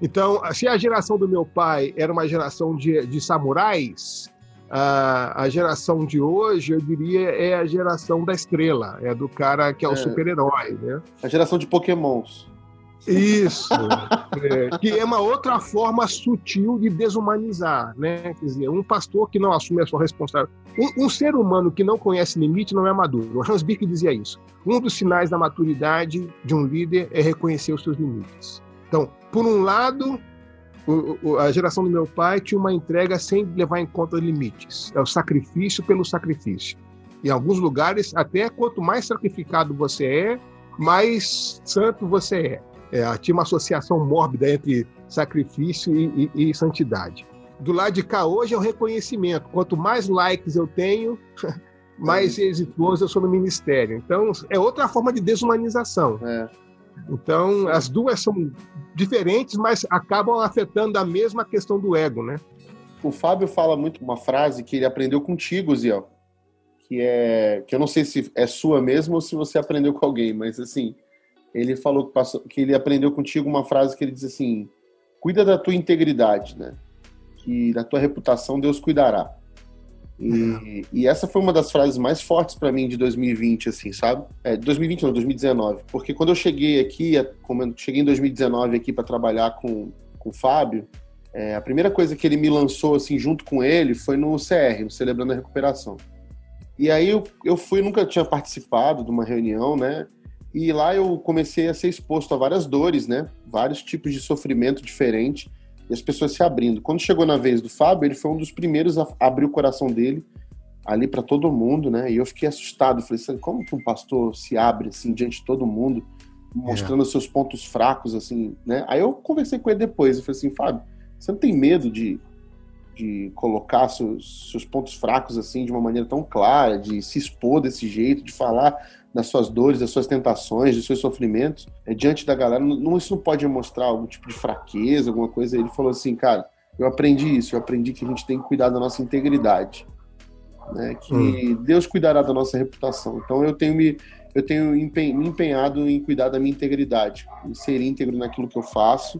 Speaker 4: Então, se a geração do meu pai era uma geração de, de samurais, a, a geração de hoje, eu diria, é a geração da estrela, é do cara que é o é, super-herói, né?
Speaker 2: A geração de pokémons.
Speaker 4: Isso, é, que é uma outra forma sutil de desumanizar, né? Quer dizer, um pastor que não assume a sua responsabilidade. Um, um ser humano que não conhece limite não é maduro. O Hans Birk dizia isso. Um dos sinais da maturidade de um líder é reconhecer os seus limites. Então, por um lado, o, a geração do meu pai tinha uma entrega sem levar em conta limites. É o sacrifício pelo sacrifício. Em alguns lugares, até quanto mais sacrificado você é, mais santo você é. é tinha uma associação mórbida entre sacrifício e, e, e santidade. Do lado de cá hoje é o reconhecimento. Quanto mais likes eu tenho, mais exitoso eu sou no ministério. Então, é outra forma de desumanização. É. Então, as duas são diferentes, mas acabam afetando a mesma questão do ego, né?
Speaker 2: O Fábio fala muito uma frase que ele aprendeu contigo, Ziel, que é que eu não sei se é sua mesmo ou se você aprendeu com alguém, mas assim, ele falou que, passou, que ele aprendeu contigo uma frase que ele diz assim: cuida da tua integridade, né? que da tua reputação Deus cuidará. E, é. e, essa foi uma das frases mais fortes para mim de 2020, assim, sabe? É, 2020 não, 2019. Porque quando eu cheguei aqui, como eu cheguei em 2019 aqui para trabalhar com, com o Fábio, é, a primeira coisa que ele me lançou, assim, junto com ele, foi no CR, no Celebrando a Recuperação. E aí eu, eu fui, nunca tinha participado de uma reunião, né? E lá eu comecei a ser exposto a várias dores, né? Vários tipos de sofrimento diferente e as pessoas se abrindo. Quando chegou na vez do Fábio, ele foi um dos primeiros a abrir o coração dele ali para todo mundo, né? E eu fiquei assustado, falei assim, como que um pastor se abre assim diante de todo mundo, mostrando é. seus pontos fracos assim, né? Aí eu conversei com ele depois, eu falei assim, Fábio, você não tem medo de de colocar seus, seus pontos fracos assim de uma maneira tão clara, de se expor desse jeito, de falar das suas dores, das suas tentações, dos seus sofrimentos, é, diante da galera, não, isso não pode mostrar algum tipo de fraqueza, alguma coisa. Ele falou assim, cara, eu aprendi isso, eu aprendi que a gente tem que cuidar da nossa integridade, né? Que hum. Deus cuidará da nossa reputação. Então eu tenho me eu tenho me empenhado em cuidar da minha integridade, em ser íntegro naquilo que eu faço.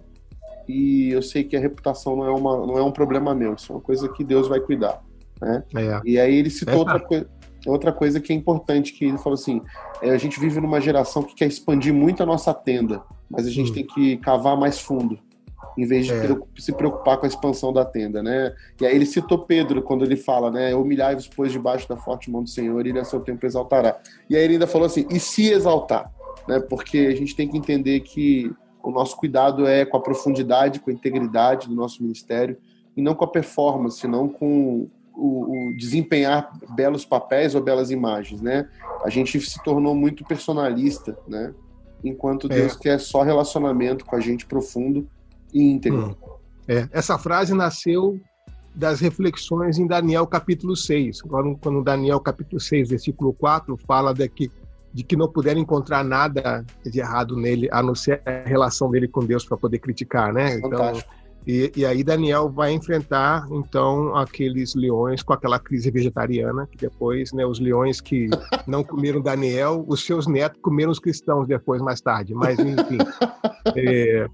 Speaker 2: E eu sei que a reputação não é, uma, não é um problema meu, isso é uma coisa que Deus vai cuidar. Né? É. E aí ele citou é. outra coisa outra coisa que é importante, que ele falou assim, é, a gente vive numa geração que quer expandir muito a nossa tenda, mas a gente hum. tem que cavar mais fundo, em vez de é. se preocupar com a expansão da tenda, né? E aí ele citou Pedro quando ele fala, né? Humilhai-vos, pois, debaixo da forte mão do Senhor, e ele a seu tempo exaltará. E aí ele ainda falou assim, e se exaltar? Né? Porque a gente tem que entender que o nosso cuidado é com a profundidade, com a integridade do nosso ministério, e não com a performance, não com o, o, desempenhar belos papéis ou belas imagens, né? A gente se tornou muito personalista, né? Enquanto Deus é. quer só relacionamento com a gente profundo e íntegro. Hum.
Speaker 4: É. Essa frase nasceu das reflexões em Daniel capítulo 6. Quando, quando Daniel capítulo 6, versículo 4, fala de que, de que não puderam encontrar nada de errado nele, a não ser a relação dele com Deus para poder criticar, né? Então, Fantástico. Então, e, e, aí Daniel vai enfrentar então aqueles leões com aquela crise vegetariana, que depois, né, os leões que não comeram Daniel, os seus netos comeram os cristãos depois, mais tarde. Mas enfim, é,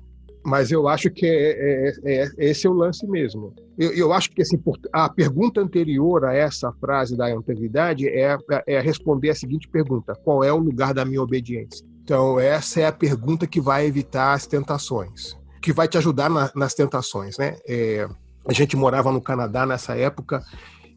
Speaker 4: mas eu acho que é, é, é, esse é o lance mesmo. Eu, eu acho que assim, a pergunta anterior a essa frase da integridade é, é responder a seguinte pergunta: qual é o lugar da minha obediência? Então essa é a pergunta que vai evitar as tentações que vai te ajudar na, nas tentações, né? É, a gente morava no Canadá nessa época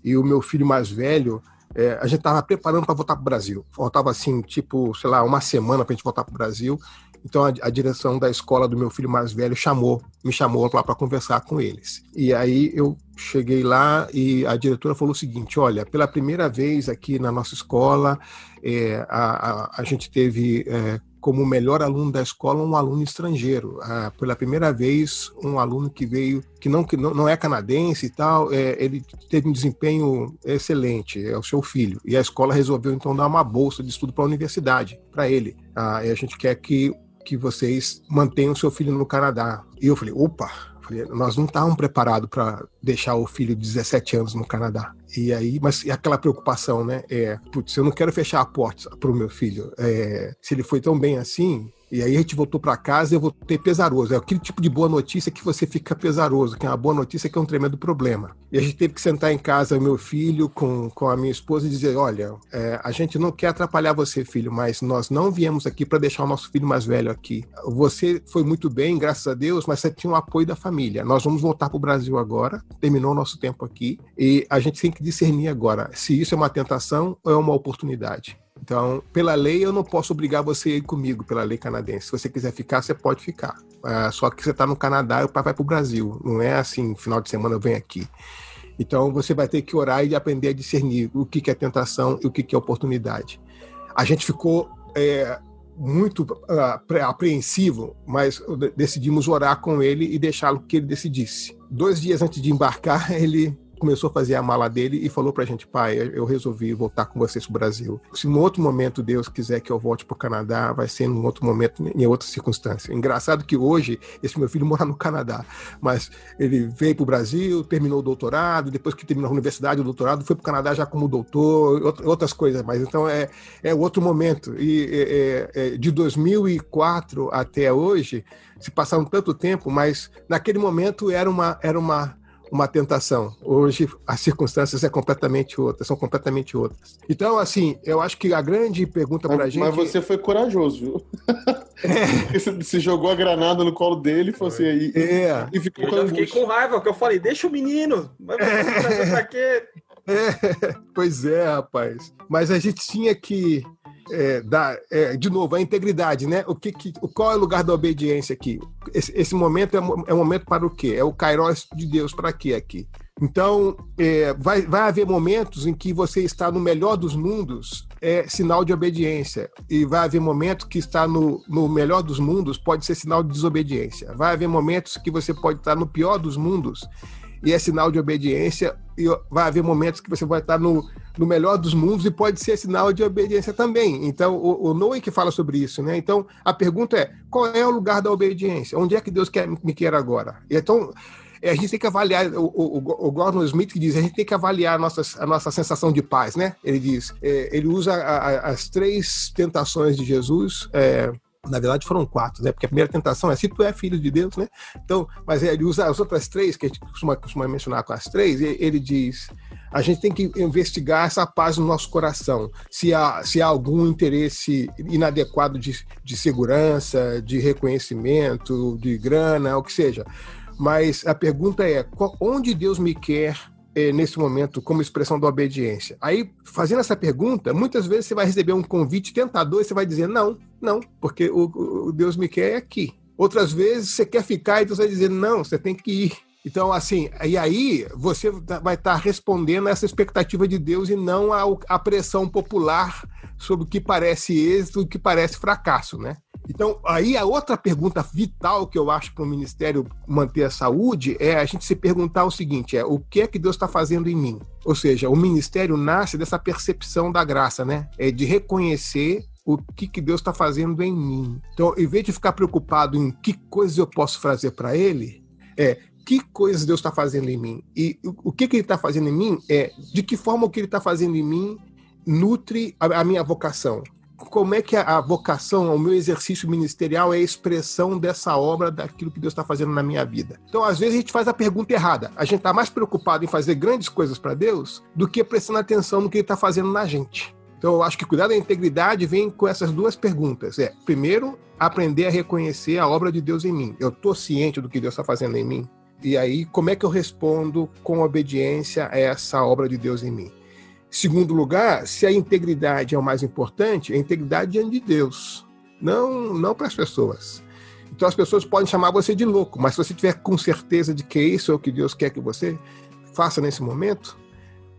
Speaker 4: e o meu filho mais velho, é, a gente estava preparando para voltar para o Brasil. Faltava assim, tipo, sei lá, uma semana para a gente voltar para o Brasil. Então a, a, direção da escola do meu filho mais velho chamou, me chamou lá para conversar com eles. E aí eu cheguei lá e a diretora falou o seguinte: olha, pela primeira vez aqui na nossa escola, é, a, a, a, gente teve é, como o melhor aluno da escola um aluno estrangeiro. Ah, pela primeira vez, um aluno que veio, que não, que não, é canadense e tal, é, ele teve um desempenho excelente, é o seu filho. E a escola resolveu então dar uma bolsa de estudo para a universidade, para ele. Ah, e a gente quer que, que vocês mantenham seu filho no Canadá. E eu falei, opa, nós não estávamos preparados para deixar o filho de 17 anos no Canadá. E aí, mas aquela preocupação, né? É, putz, eu não quero fechar a porta para o meu filho. É, se ele foi tão bem assim, e aí a gente voltou para casa e eu voltei pesaroso. É aquele tipo de boa notícia que você fica pesaroso, que é uma boa notícia que é um tremendo problema. E a gente teve que sentar em casa, meu filho, com, com a minha esposa, e dizer: olha, é, a gente não quer atrapalhar você, filho, mas nós não viemos aqui para deixar o nosso filho mais velho aqui. Você foi muito bem, graças a Deus, mas você tinha o apoio da família. Nós vamos voltar para o Brasil agora, terminou o nosso tempo aqui, e a gente tem que discernir agora se isso é uma tentação ou é uma oportunidade. Então, pela lei, eu não posso obrigar você a ir comigo, pela lei canadense. Se você quiser ficar, você pode ficar. Uh, só que você está no Canadá e o pai vai para o Brasil. Não é assim, final de semana eu venho aqui. Então, você vai ter que orar e aprender a discernir o que, que é tentação e o que, que é oportunidade. A gente ficou é, muito uh, apreensivo, mas decidimos orar com ele e deixá-lo que ele decidisse. Dois dias antes de embarcar, ele começou a fazer a mala dele e falou pra gente, pai, eu resolvi voltar com vocês pro Brasil. Se em outro momento Deus quiser que eu volte pro Canadá, vai ser em outro momento, em outra circunstância. Engraçado que hoje esse meu filho mora no Canadá, mas ele veio pro Brasil, terminou o doutorado, depois que terminou a universidade, o doutorado, foi pro Canadá já como doutor, outras coisas, mas então é, é outro momento. E é, é, de 2004 até hoje, se passaram tanto tempo, mas naquele momento era uma, era uma uma tentação. Hoje as circunstâncias é completamente outras, são completamente outras. Então, assim, eu acho que a grande pergunta para a gente.
Speaker 2: Mas você foi corajoso, viu? É. Você jogou a granada no colo dele e falou assim, aí.
Speaker 1: É. E ficou eu com já fiquei com raiva, porque eu falei, deixa o menino. Mas é. pra quê?
Speaker 4: É. Pois é, rapaz. Mas a gente tinha que é, da, é, de novo, a integridade, né? O que, que, qual é o lugar da obediência aqui? Esse, esse momento é, é um momento para o quê? É o kairos de Deus para quê aqui? Então, é, vai, vai haver momentos em que você está no melhor dos mundos, é sinal de obediência. E vai haver momentos que está no, no melhor dos mundos, pode ser sinal de desobediência. Vai haver momentos que você pode estar no pior dos mundos, e é sinal de obediência. E vai haver momentos que você vai estar no, no melhor dos mundos e pode ser sinal de obediência também. Então, o, o Noé que fala sobre isso, né? Então, a pergunta é: qual é o lugar da obediência? Onde é que Deus quer, me quer agora? Então, é, a gente tem que avaliar, o, o, o, Gordon Smith que diz, a gente tem que avaliar a nossa, a nossa sensação de paz, né? Ele diz, é, ele usa a, a, as três tentações de Jesus, é, na verdade foram quatro, né? Porque a primeira tentação é se tu é filho de Deus, né? Então, mas ele usa as outras três, que a gente costuma, costuma mencionar com as três, ele diz: a gente tem que investigar essa paz no nosso coração. Se há, se há algum interesse inadequado de, de segurança, de reconhecimento, de grana, o que seja. Mas a pergunta é: onde Deus me quer é, nesse momento como expressão da obediência? Aí, fazendo essa pergunta, muitas vezes você vai receber um convite tentador e você vai dizer: não, não, porque o, o Deus me quer é aqui. Outras vezes você quer ficar e Deus vai dizer: não, você tem que ir. Então, assim, e aí você vai estar respondendo a essa expectativa de Deus e não à pressão popular sobre o que parece êxito e o que parece fracasso, né? Então, aí a outra pergunta vital que eu acho para o ministério manter a saúde é a gente se perguntar o seguinte: é o que é que Deus está fazendo em mim? Ou seja, o ministério nasce dessa percepção da graça, né? É de reconhecer o que, que Deus está fazendo em mim. Então, em vez de ficar preocupado em que coisas eu posso fazer para Ele, é que coisas Deus está fazendo em mim. E o que, que Ele está fazendo em mim é de que forma o que Ele está fazendo em mim nutre a, a minha vocação como é que a, vocação, o meu exercício ministerial é a expressão dessa obra, daquilo que Deus está fazendo na minha vida. Então, às vezes, a gente faz a pergunta errada. A gente está mais preocupado em fazer grandes coisas para Deus do que prestando atenção no que Ele está fazendo na gente. Então, eu acho que cuidar da integridade vem com essas duas perguntas. É, primeiro, aprender a reconhecer a obra de Deus em mim. Eu estou ciente do que Deus está fazendo em mim? E aí, como é que eu respondo com obediência a essa obra de Deus em mim? Segundo lugar, se a integridade é o mais importante, a integridade diante de Deus, não, não para as pessoas. Então as pessoas podem chamar você de louco, mas se você tiver com certeza de que isso é o que Deus quer que você faça nesse momento,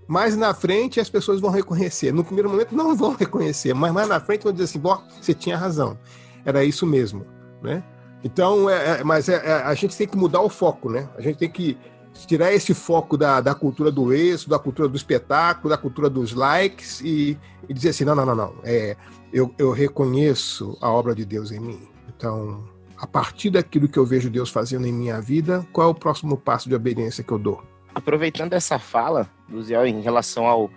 Speaker 4: mais na frente as pessoas vão reconhecer. No primeiro momento não vão reconhecer, mas mais na frente vão dizer assim: Bom, você tinha razão, era isso mesmo, né? Então, é, é, mas é, é, a gente tem que mudar o foco, né? A gente tem que tirar esse foco da, da cultura do êxito, da cultura do espetáculo, da cultura dos likes e, e dizer assim, não, não, não, não, é, eu, eu reconheço a obra de Deus em mim. Então, a partir daquilo que eu vejo Deus fazendo em minha vida, qual é o próximo passo de obediência que eu dou?
Speaker 3: Aproveitando essa fala, Luziel, em relação ao,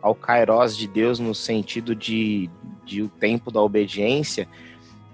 Speaker 3: ao Kairos de Deus no sentido de, de o tempo da obediência,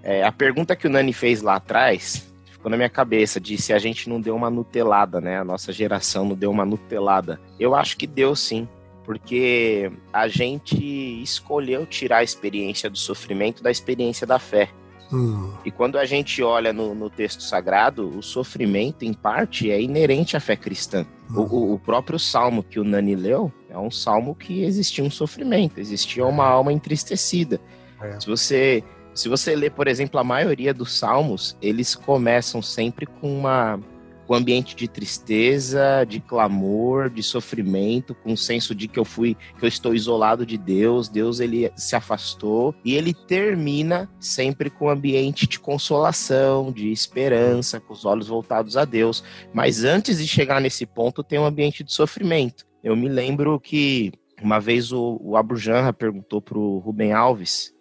Speaker 3: é, a pergunta que o Nani fez lá atrás, ficou na minha cabeça de se a gente não deu uma nutelada, né? A nossa geração não deu uma nutelada. Eu acho que deu sim, porque a gente escolheu tirar a experiência do sofrimento da experiência da fé. Hum. E quando a gente olha no, no, texto sagrado, o sofrimento, em parte, é inerente à fé cristã. Hum. O, o, próprio salmo que o Nani leu é um salmo que existia um sofrimento, existia uma alma entristecida. É. Se você se você ler, por exemplo, a maioria dos salmos, eles começam sempre com uma com um ambiente de tristeza, de clamor, de sofrimento, com o senso de que eu fui, que eu estou isolado de Deus, Deus ele se afastou, e ele termina sempre com um ambiente de consolação, de esperança, com os olhos voltados a Deus. Mas antes de chegar nesse ponto, tem um ambiente de sofrimento. Eu me lembro que uma vez o, o Abu Janra perguntou para o Rubem Alves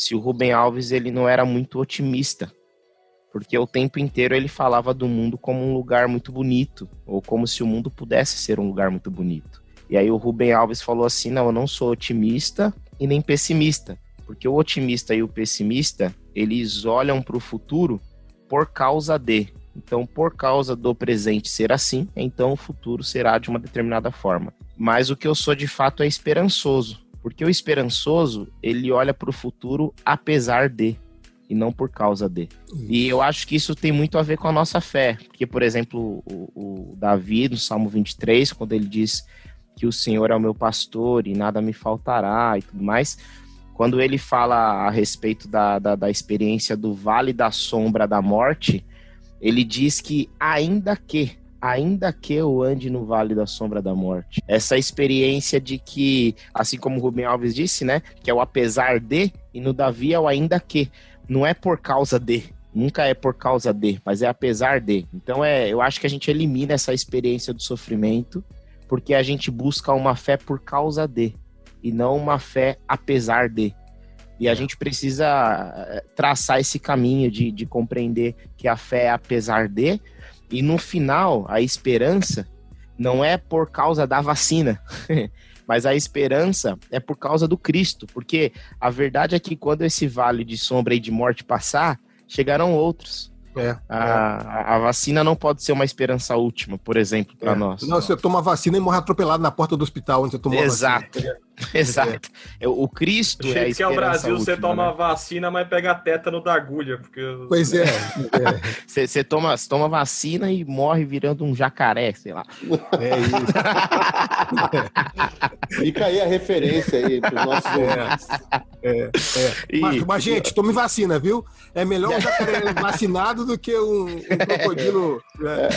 Speaker 3: se o Rubem Alves ele não era muito otimista, porque o tempo inteiro ele falava do mundo como um lugar muito bonito, ou como se o mundo pudesse ser um lugar muito bonito. E aí o Rubem Alves falou assim: "Não, eu não sou otimista e nem pessimista, porque o otimista e o pessimista, eles olham para o futuro por causa de, Então, por causa do presente ser assim, então o futuro será de uma determinada forma. Mas o que eu sou de fato é esperançoso, porque o esperançoso, ele olha para o futuro apesar de e não por causa de. E eu acho que isso tem muito a ver com a nossa fé, porque, por exemplo, o, o Davi, no Salmo 23, quando ele diz que o Senhor é o meu pastor e nada me faltará e tudo mais, quando ele fala a respeito da, da, da experiência do vale da sombra da morte, ele diz que ainda que, ainda que eu ande no vale da sombra da morte, essa experiência de que, assim como Rubem Alves disse, né, que é o apesar de, e no Davi é o ainda que, não é por causa de, nunca é por causa de, mas é apesar de. Então é, eu acho que a gente elimina essa experiência do sofrimento porque a gente busca uma fé por causa de e não uma fé apesar de. E a gente precisa eh, traçar esse caminho de, de compreender que a fé é apesar de, e no final, a esperança não é por causa da vacina, mas a esperança é por causa do Cristo, porque a verdade é que quando esse vale de sombra e de morte passar, chegarão outros. É, a, é. a, vacina não pode ser uma esperança última, por exemplo, para é. nós.
Speaker 4: Não, você toma vacina e morre atropelado na porta do hospital onde você tomou
Speaker 3: Exato. a vacina. Exato. É. O Cristo é a que é o Brasil,
Speaker 1: última, você toma né? vacina, mas pega a tétano da agulha. Porque...
Speaker 4: Pois é.
Speaker 3: Você, você, toma, você toma vacina e morre virando um jacaré, sei lá. É isso.
Speaker 2: Fica aí a referência aí para os nossos
Speaker 4: é, é, é. Mas, mas, gente, tome vacina, viu? É melhor um jacaré vacinado do que um, um crocodilo.
Speaker 3: Né?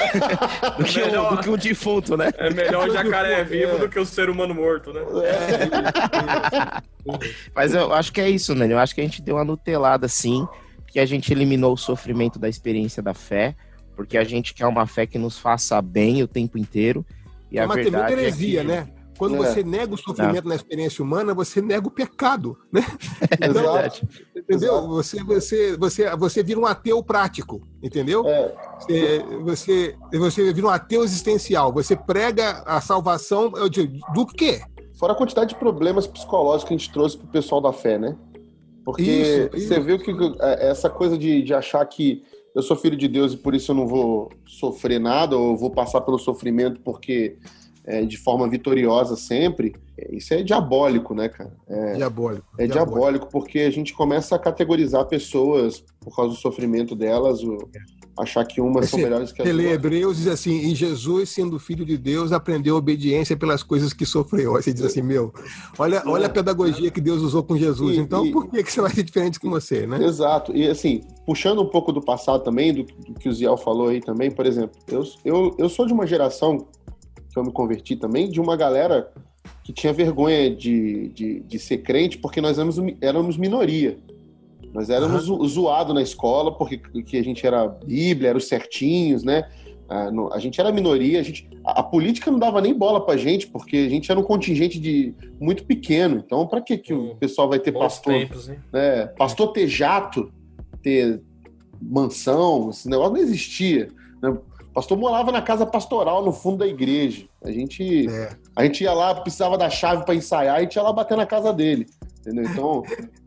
Speaker 3: Do, que melhor, um, do que um defunto, né?
Speaker 1: É melhor um jacaré vivo do que o um ser humano morto, né? É.
Speaker 3: Mas eu acho que é isso, né? Eu acho que a gente deu uma nutelada assim, que a gente eliminou o sofrimento da experiência da fé, porque a gente quer uma fé que nos faça bem o tempo inteiro. E é a verdade
Speaker 4: heresia, é que... né? Quando é. você nega o sofrimento Não. na experiência humana, você nega o pecado, né?
Speaker 3: É então, verdade.
Speaker 4: Entendeu? Você, você, você, você vira um ateu prático, entendeu? É. Você, você, você vira um ateu existencial. Você prega a salvação do quê?
Speaker 2: Fora a quantidade de problemas psicológicos que a gente trouxe pro pessoal da fé, né? Porque isso, você isso. viu que é, essa coisa de, de achar que eu sou filho de Deus e por isso eu não vou sofrer nada, ou vou passar pelo sofrimento porque é, de forma vitoriosa sempre, é, isso é diabólico, né, cara?
Speaker 4: É, diabólico.
Speaker 2: É diabólico. diabólico porque a gente começa a categorizar pessoas por causa do sofrimento delas, o, achar que umas são melhores que as
Speaker 4: outras. Hebreus diz assim: em Jesus, sendo filho de Deus, aprendeu obediência pelas coisas que sofreu. Aí você diz assim: meu, olha, olha a pedagogia que Deus usou com Jesus. E, então, e, por que, que você vai ser diferente com você, né?
Speaker 2: Exato. E assim, puxando um pouco do passado também, do, do que o Ziel falou aí também, por exemplo, eu, eu, eu sou de uma geração que eu me converti também, de uma galera que tinha vergonha de, de, de ser crente porque nós éramos, éramos minoria. Nós éramos uhum. zoados na escola porque que a gente era Bíblia, era os certinhos, né? A, no, a gente era minoria, a, gente, a, a, política não dava nem bola pra gente, porque a gente era um contingente de muito pequeno. Então, para que, que o pessoal vai ter pastor? Tempos, né? Pastor ter jato, ter mansão, esse negócio não existia. Né? O pastor morava na casa pastoral, no fundo da igreja. A gente, é. a gente ia lá, precisava da chave para ensaiar, e a gente ia lá bater na casa dele. Entendeu? Então,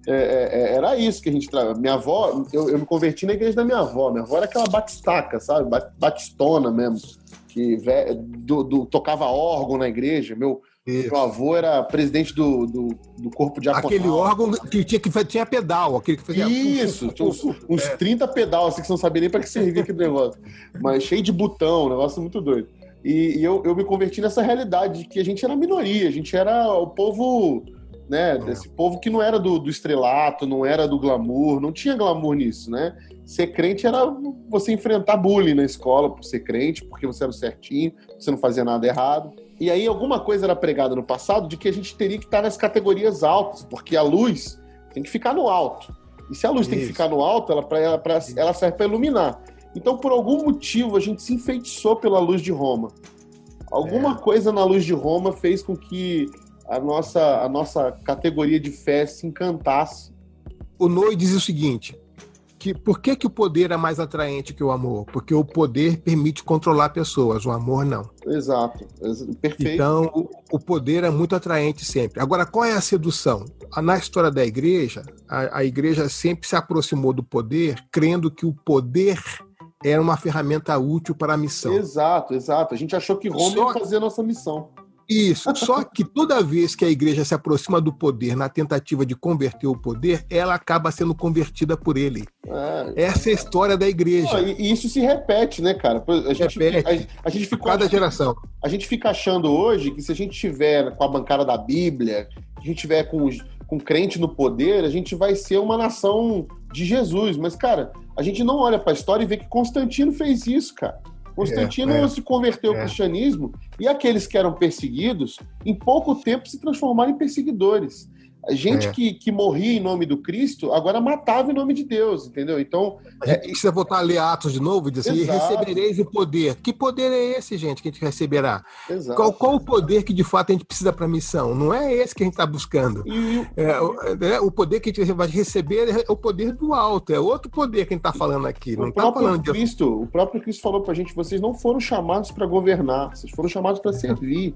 Speaker 2: é, é, é, era isso que a gente trabalhava. Minha avó, eu, eu, me converti na igreja da minha avó. Minha avó era aquela batistaca, sabe? Batistona mesmo. Que do, do, tocava órgão na igreja. Meu, meu avô era presidente do, do, do corpo de
Speaker 4: Aquele órgão que tinha, que tinha pedal, aquele que fazia.
Speaker 2: Isso, tinha uns, uns é. 30 pedal, assim, que você não sabia nem para que servia aquele negócio. Mas cheio de botão, um negócio muito doido. E, e eu, eu me converti nessa realidade de que a gente era minoria, a gente era o povo né? Desse povo que não era do, do, estrelato, não era do glamour, não tinha glamour nisso, né? Ser crente era você enfrentar bullying na escola por ser crente, porque você era certinho, você não fazia nada errado. E aí alguma coisa era pregada no passado de que a gente teria que estar nas categorias altas, porque a luz tem que ficar no alto. E se a luz Isso. tem que ficar no alto, ela, pra, ela, pra, ela serve para iluminar. Então, por algum motivo, a gente se enfeitiçou pela luz de Roma. Alguma é. coisa na luz de Roma fez com que a nossa, a nossa categoria de fé se encantasse.
Speaker 4: O Noi diz o seguinte: que por que, que o poder é mais atraente que o amor? Porque o poder permite controlar pessoas, o amor não.
Speaker 2: Exato, perfeito.
Speaker 4: Então, o poder é muito atraente sempre. Agora, qual é a sedução? Na história da igreja, a, a igreja sempre se aproximou do poder, crendo que o poder era uma ferramenta útil para a missão.
Speaker 2: Exato, exato. A gente achou que Roma Só... ia fazer a nossa missão.
Speaker 4: Isso. Só que toda vez que a igreja se aproxima do poder na tentativa de converter o poder, ela acaba sendo convertida por ele. É. Essa é a história da igreja.
Speaker 2: e isso se repete, né, cara? A gente, repete. A, a gente ficou,
Speaker 4: Cada geração.
Speaker 2: A gente fica achando hoje que se a gente tiver com a bancada da Bíblia, a gente tiver com, com crente no poder, a gente vai ser uma nação de Jesus. Mas, cara, a gente não olha para a história e vê que Constantino fez isso, cara. Constantino é, é, se converteu ao é. cristianismo e aqueles que eram perseguidos, em pouco tempo se transformaram em perseguidores. A gente é. que, que morria em nome do Cristo, agora matava em nome de Deus, entendeu? Então.
Speaker 4: A gente é, precisa voltar a ler Atos de novo e dizer assim: recebereis o poder. Que poder é esse, gente, que a gente receberá? Qual, qual o poder que de fato a gente precisa para a missão? Não é esse que a gente está buscando. E... É, o, é, o, poder que a gente vai receber é o poder do alto, é outro poder que a gente está falando aqui. Não está falando
Speaker 2: de... Cristo, o próprio Cristo falou para a gente: vocês não foram chamados para governar, vocês foram chamados para servir.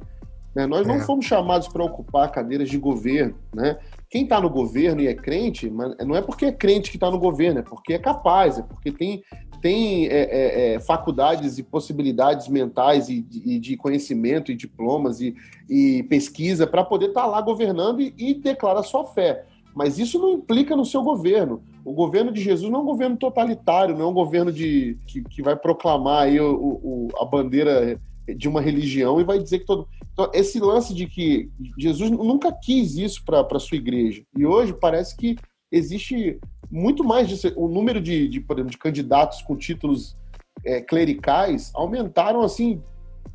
Speaker 2: Né? Nós não é. fomos chamados para ocupar cadeiras de governo. Né? Quem está no governo e é crente, não é porque é crente que está no governo, é porque é capaz, é porque tem, tem é, é, é faculdades e possibilidades mentais e, e, de conhecimento e diplomas e, e pesquisa para poder estar tá lá governando e, e declara sua fé. Mas isso não implica no seu governo. O governo de Jesus não é um governo totalitário, não é um governo de, que, que vai proclamar aí o, o, a bandeira de uma religião e vai dizer que todo. Então, esse lance de que Jesus nunca quis isso para a sua igreja. E hoje parece que existe muito mais de, o número de, de, de candidatos com títulos é, clericais aumentaram assim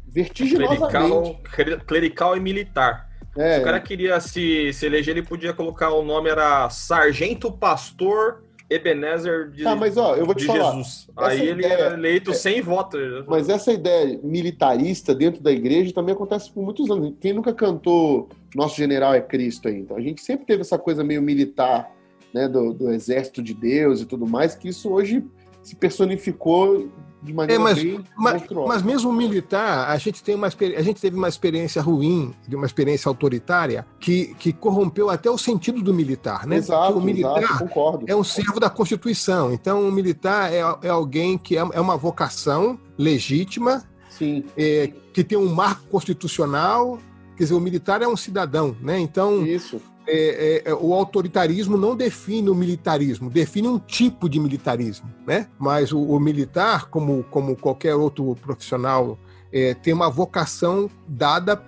Speaker 2: vertiginosamente.
Speaker 1: Clerical, clerical e militar. É. Se o cara queria se, se eleger, ele podia colocar o nome era Sargento Pastor Ebenezer de,
Speaker 2: tá, mas, ó, eu vou te falar,
Speaker 1: Jesus. Aí ele ideia, era eleito é, sem voto.
Speaker 2: Mas essa ideia militarista dentro da igreja também acontece por muitos anos. Quem nunca cantou Nosso General é Cristo aí? Então a gente sempre teve essa coisa meio militar, né, do, do exército de Deus e tudo mais, que isso hoje se personificou de maneira
Speaker 4: é, mas, bem mas, mas mesmo militar, a gente, tem uma, a gente teve uma experiência ruim, de uma experiência autoritária, que, que corrompeu até o sentido do militar, né?
Speaker 2: Exato,
Speaker 4: o militar
Speaker 2: exato, concordo.
Speaker 4: é um servo da Constituição. Então, o militar é, é alguém que é, é uma vocação legítima,
Speaker 2: Sim.
Speaker 4: É, que tem um marco constitucional. Quer dizer, o militar é um cidadão, né? Então,
Speaker 2: Isso
Speaker 4: é, é, é, o autoritarismo não define o militarismo, define um tipo de militarismo, né? Mas o, o militar, como, como qualquer outro profissional, é, tem uma vocação dada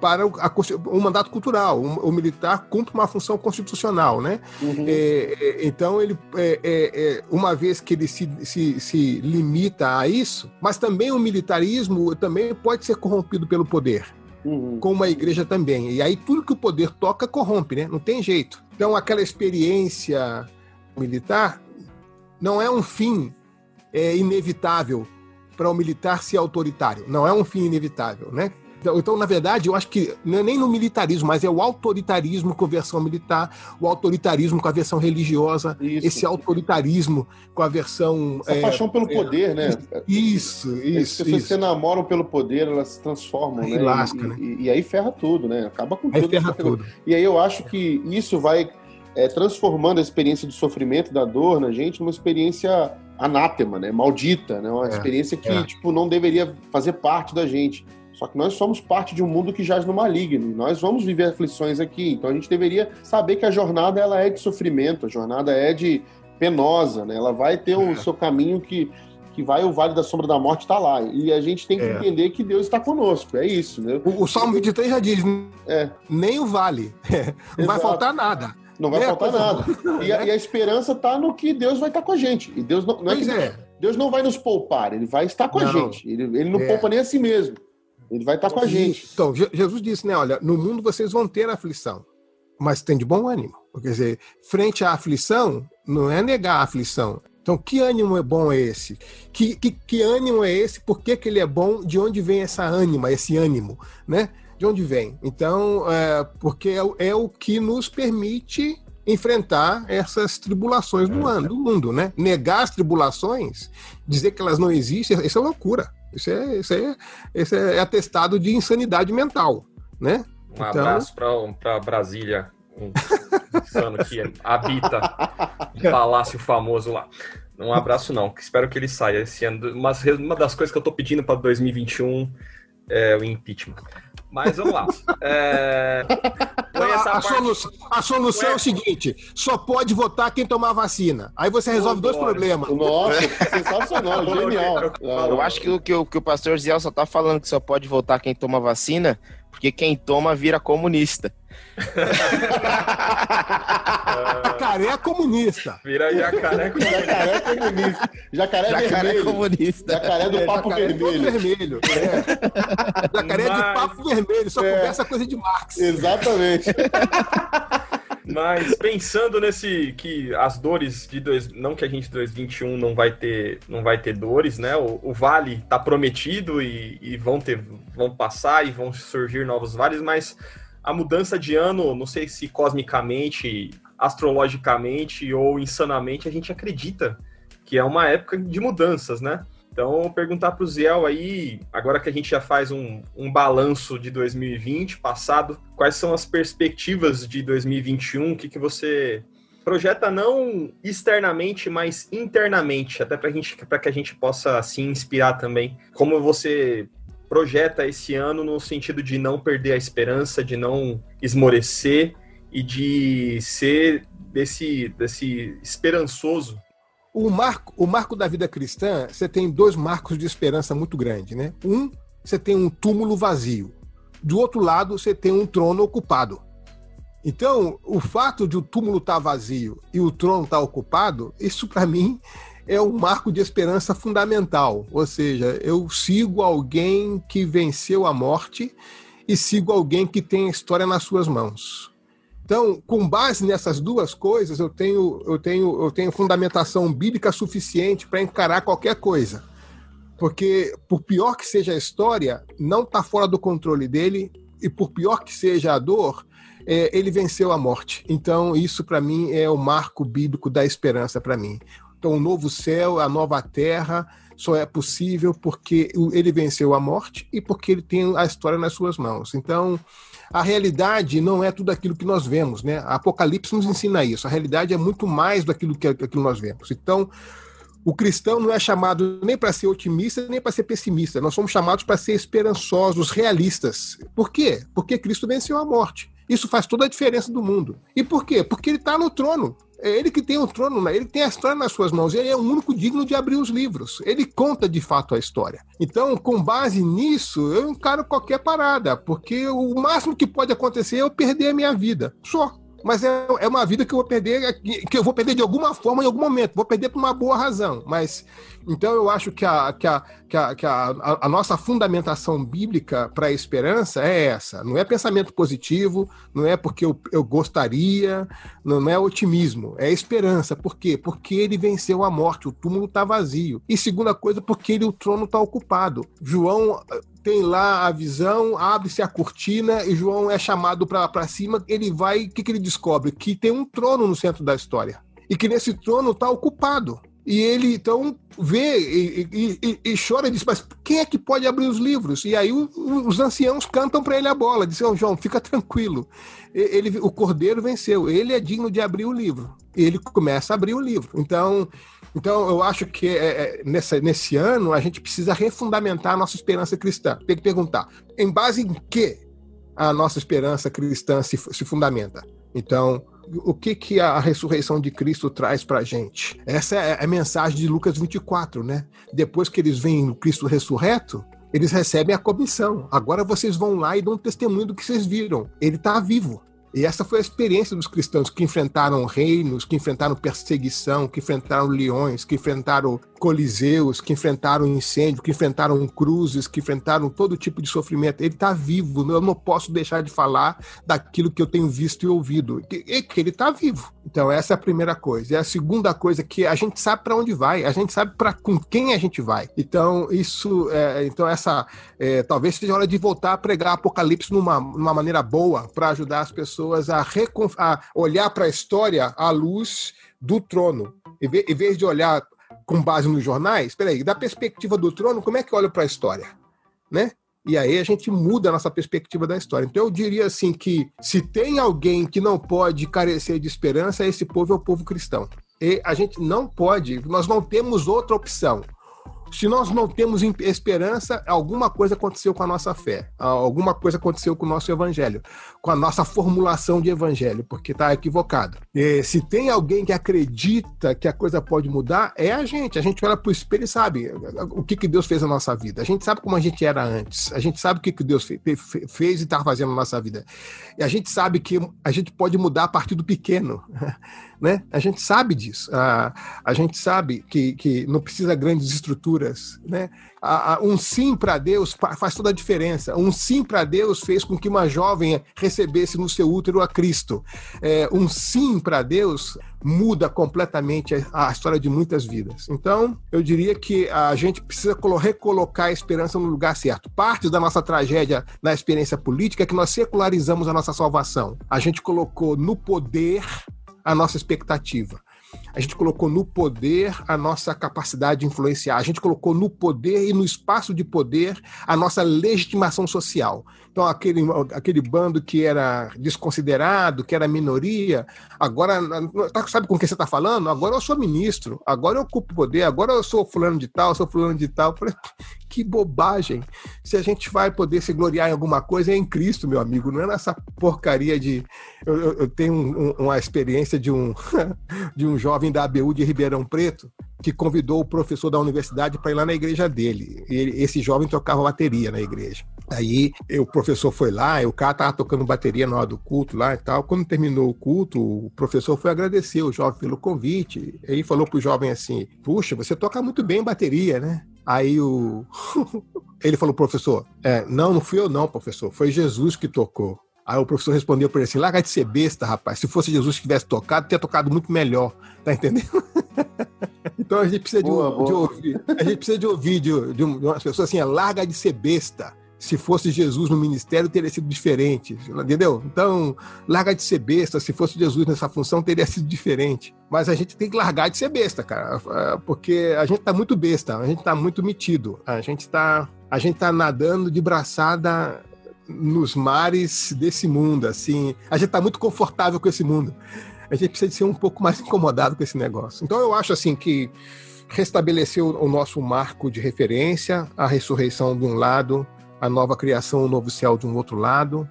Speaker 4: para o, a, o mandato cultural. O, o, militar cumpre uma função constitucional, né? Uhum. É, é, então ele, uma vez que ele se, se, se limita a isso, mas também o militarismo também pode ser corrompido pelo poder uhum. como a igreja também. E aí tudo que o poder toca corrompe, né? Não tem jeito. Então aquela experiência militar não é um fim é, inevitável para o militar ser autoritário. Não é um fim inevitável, né? Então, então, na verdade, eu acho que não é nem no militarismo, mas é o autoritarismo com a versão militar, o autoritarismo com a versão religiosa, isso. esse autoritarismo com a versão.
Speaker 2: Essa é, paixão pelo é, poder, né?
Speaker 4: Isso, isso. As
Speaker 2: pessoas se namoram pelo poder, elas se transformam, aí
Speaker 4: né? Lasca, e, né?
Speaker 2: E, e, aí ferra tudo, né? Acaba com
Speaker 4: aí
Speaker 2: tudo.
Speaker 4: Ferra tudo.
Speaker 2: E aí eu acho que isso vai é, transformando a experiência de sofrimento, da dor na gente, numa experiência anátema, né? Maldita, né? Uma é, experiência que, é. tipo, não deveria fazer parte da gente. Só que nós somos parte de um mundo que jaz no maligno. Nós vamos viver aflições aqui. Então a gente deveria saber que a jornada ela é de sofrimento, a jornada é de penosa, né? Ela vai ter o é. seu caminho que que vai o vale da sombra da morte está lá. E a gente tem que é. entender que Deus está conosco. É isso, né?
Speaker 4: O, o Salmo 23 já diz: é. nem o vale. Não vai faltar nada.
Speaker 2: Não vai faltar nada. E a, e a esperança está no que Deus vai estar tá com a gente. E Deus não, não é que é. Deus não vai nos poupar, ele vai estar com não. a gente. Ele, ele não é. poupa nem a si mesmo. Ele vai estar com a gente.
Speaker 4: Então, Jesus disse, né? Olha, no mundo vocês vão ter aflição, mas tem de bom ânimo. Quer dizer, frente à aflição, não é negar a aflição. Então, que ânimo é bom é esse? Que, que, que ânimo é esse? Por que, que ele é bom? De onde vem essa ânima, esse ânimo, né? De onde vem? Então, é, porque é, é o que nos permite enfrentar essas tribulações do, ano, do mundo, né? Negar as tribulações, dizer que elas não existem, isso é loucura. Isso é, isso é, isso é atestado de insanidade mental, né?
Speaker 1: Um então... abraço para Brasília, um insano que habita o palácio famoso lá. Um abraço não, espero que ele saia esse ano. Mas uma das coisas que eu tô pedindo para 2021 é o impeachment. Mas vamos lá. É...
Speaker 4: A, a, solução, a, solução, é o seguinte: só pode votar quem tomar vacina. Aí você resolve dois problemas.
Speaker 2: Nossa, sensacional, genial.
Speaker 3: Eu acho que o que, o que o pastor Ziel só tá falando que só pode votar quem toma vacina, porque quem toma vira comunista.
Speaker 4: jacaré é comunista.
Speaker 1: Vira jacaré comunista.
Speaker 2: Jacaré comunista. Jacaré, jacaré vermelho.
Speaker 3: comunista.
Speaker 2: Jacaré do é, papo jacaré vermelho.
Speaker 4: vermelho. É. Jacaré Mas... de papo vermelho, só é. conversa coisa de Marx.
Speaker 2: Exatamente.
Speaker 1: Mas pensando nesse que as dores de dois, não que a gente 2021 não vai ter, não vai ter dores, né? O, o vale está prometido e, e, vão ter, vão passar e vão surgir novos vales, mas a mudança de ano, não sei se cosmicamente, astrologicamente ou insanamente, a gente acredita que é uma época de mudanças, né? Então, perguntar para o Ziel aí, agora que a gente já faz um, um balanço de 2020 passado, quais são as perspectivas de 2021? O que, que você projeta não externamente, mas internamente, até para gente, que a gente possa se inspirar também. Como você projeta esse ano no sentido de não perder a esperança, de não esmorecer e de ser desse, desse esperançoso.
Speaker 4: O marco, o marco da vida cristã, você tem dois marcos de esperança muito grande, né? Um, você tem um túmulo vazio. Do outro lado, você tem um trono ocupado. Então, o fato de o túmulo estar tá vazio e o trono estar tá ocupado, isso para mim é um marco de esperança fundamental. Ou seja, eu sigo alguém que venceu a morte e sigo alguém que tem a história nas suas mãos. Então, com base nessas duas coisas, eu tenho, eu tenho, eu tenho fundamentação bíblica suficiente para encarar qualquer coisa. Porque, por pior que seja a história, não está fora do controle dele, e por pior que seja a dor, é, ele venceu a morte. Então, isso para mim é o marco bíblico da esperança para mim. Então, o novo céu, a nova terra, só é possível porque ele venceu a morte e porque ele tem a história nas suas mãos. Então, a realidade não é tudo aquilo que nós vemos, né? A Apocalipse nos ensina isso. A realidade é muito mais do que aquilo que nós vemos. Então, o cristão não é chamado nem para ser otimista, nem para ser pessimista. Nós somos chamados para ser esperançosos, realistas. Por quê? Porque Cristo venceu a morte. Isso faz toda a diferença do mundo. E por quê? Porque ele está no trono. É ele que tem o trono, né? ele tem a história nas suas mãos, ele é o único digno de abrir os livros. Ele conta de fato a história. Então, com base nisso, eu encaro qualquer parada, porque o máximo que pode acontecer é eu perder a minha vida. Só mas é, é uma vida que eu vou perder, que eu vou perder de alguma forma em algum momento, vou perder por uma boa razão. Mas então eu acho que a, que a, que a, que a, a nossa fundamentação bíblica para a esperança é essa. Não é pensamento positivo, não é porque eu, eu gostaria, não é otimismo, é esperança. Por quê? Porque ele venceu a morte, o túmulo está vazio. E segunda coisa, porque ele, o trono está ocupado. João tem lá a visão, abre-se a cortina e João é chamado para cima. Ele vai, o que, que ele descobre? Que tem um trono no centro da história e que nesse trono está ocupado. E ele então vê e, e, e, chora e diz: Mas quem é que pode abrir os livros? E aí o, os anciãos cantam para ele a bola, dizem: oh, João, fica tranquilo. Ele, o cordeiro venceu, ele é digno de abrir o livro. E ele começa a abrir o livro. Então, então, eu acho que é, é, nessa, nesse ano a gente precisa refundamentar a nossa esperança cristã. Tem que perguntar: em base em que a nossa esperança cristã se, se fundamenta? Então, o que, que a ressurreição de Cristo traz para a gente? Essa é a mensagem de Lucas 24, né? Depois que eles veem o Cristo ressurreto, eles recebem a comissão. Agora vocês vão lá e dão testemunho do que vocês viram. Ele está vivo. E essa foi a experiência dos cristãos que enfrentaram reinos, que enfrentaram perseguição, que enfrentaram leões, que enfrentaram coliseus, que enfrentaram incêndio, que enfrentaram cruzes, que enfrentaram todo tipo de sofrimento. Ele está vivo, eu não posso deixar de falar daquilo que eu tenho visto e ouvido. E que ele está vivo. Então, essa é a primeira coisa. E a segunda coisa que a gente sabe para onde vai, a gente sabe para com quem a gente vai. Então, isso, é, então essa, é, talvez seja hora de voltar a pregar Apocalipse numa, numa maneira boa para ajudar as pessoas a, a olhar para a história à luz do trono. Em vez de olhar com base nos jornais, peraí, da perspectiva do trono, como é que olha para a história? Né? E aí a gente muda a nossa perspectiva da história. Então eu diria assim que se tem alguém que não pode carecer de esperança, esse povo é o povo cristão. E a gente não pode, nós não temos outra opção. Se nós não temos esperança, alguma coisa aconteceu com a nossa fé, alguma coisa aconteceu com o nosso evangelho, com a nossa formulação de evangelho, porque está equivocado. E se tem alguém que acredita que a coisa pode mudar, é a gente. A gente olha para o espelho e sabe o que, que Deus fez na nossa vida. A gente sabe como a gente era antes. A gente sabe o que, que Deus fez e está fazendo na nossa vida. E a gente sabe que a gente pode mudar a partir do pequeno. Né? A gente sabe disso. A, a gente sabe que, que não precisa grandes estruturas. Né? A, a, um sim para Deus faz toda a diferença. Um sim para Deus fez com que uma jovem recebesse no seu útero a Cristo. É, um sim para Deus muda completamente a, a, história de muitas vidas. Então, eu diria que a gente precisa recolocar a esperança no lugar certo. Parte da nossa tragédia na experiência política é que nós secularizamos a nossa salvação. A gente colocou no poder a nossa expectativa. A gente colocou no poder a nossa capacidade de influenciar. A gente colocou no poder e no espaço de poder a nossa legitimação social. Então, aquele, aquele bando que era desconsiderado, que era minoria, agora, tá, sabe com quem você está falando? Agora eu sou ministro, agora eu ocupo poder, agora eu sou fulano de tal, sou fulano de tal. Que bobagem. Se a gente vai poder se gloriar em alguma coisa, é em Cristo, meu amigo, não é nessa porcaria de. Eu, eu, eu tenho um, uma experiência de um, de um jovem da ABU de Ribeirão Preto que convidou o professor da universidade para ir lá na igreja dele. E esse jovem tocava bateria na igreja. Aí o professor foi lá, e o cara tava tocando bateria na hora do culto lá e tal. Quando terminou o culto, o professor foi agradecer o jovem pelo convite. Aí falou pro jovem assim: Puxa, você toca muito bem bateria, né? Aí o. ele falou, professor, é, não, não fui eu, não, professor, foi Jesus que tocou. Aí o professor respondeu para ele assim: larga de ser besta, rapaz. Se fosse Jesus que tivesse tocado, teria tocado muito melhor. Tá entendendo? então a gente precisa de, boa, um, boa. de ouvir. A gente precisa de ouvir de, de, umas pessoas assim: larga de ser besta se fosse Jesus no ministério, teria sido diferente. Entendeu? Então, larga de ser besta. Se fosse Jesus nessa função, teria sido diferente. Mas a gente tem que largar de ser besta, cara. Porque a gente tá muito besta, a gente tá muito metido. A gente tá, a gente tá nadando de braçada nos mares desse mundo, assim. A gente tá muito confortável com esse mundo. A gente precisa de ser um pouco mais incomodado com esse negócio. Então, eu acho, assim, que restabelecer o nosso marco de referência, a ressurreição de um lado, a nova criação, o novo céu de um outro lado,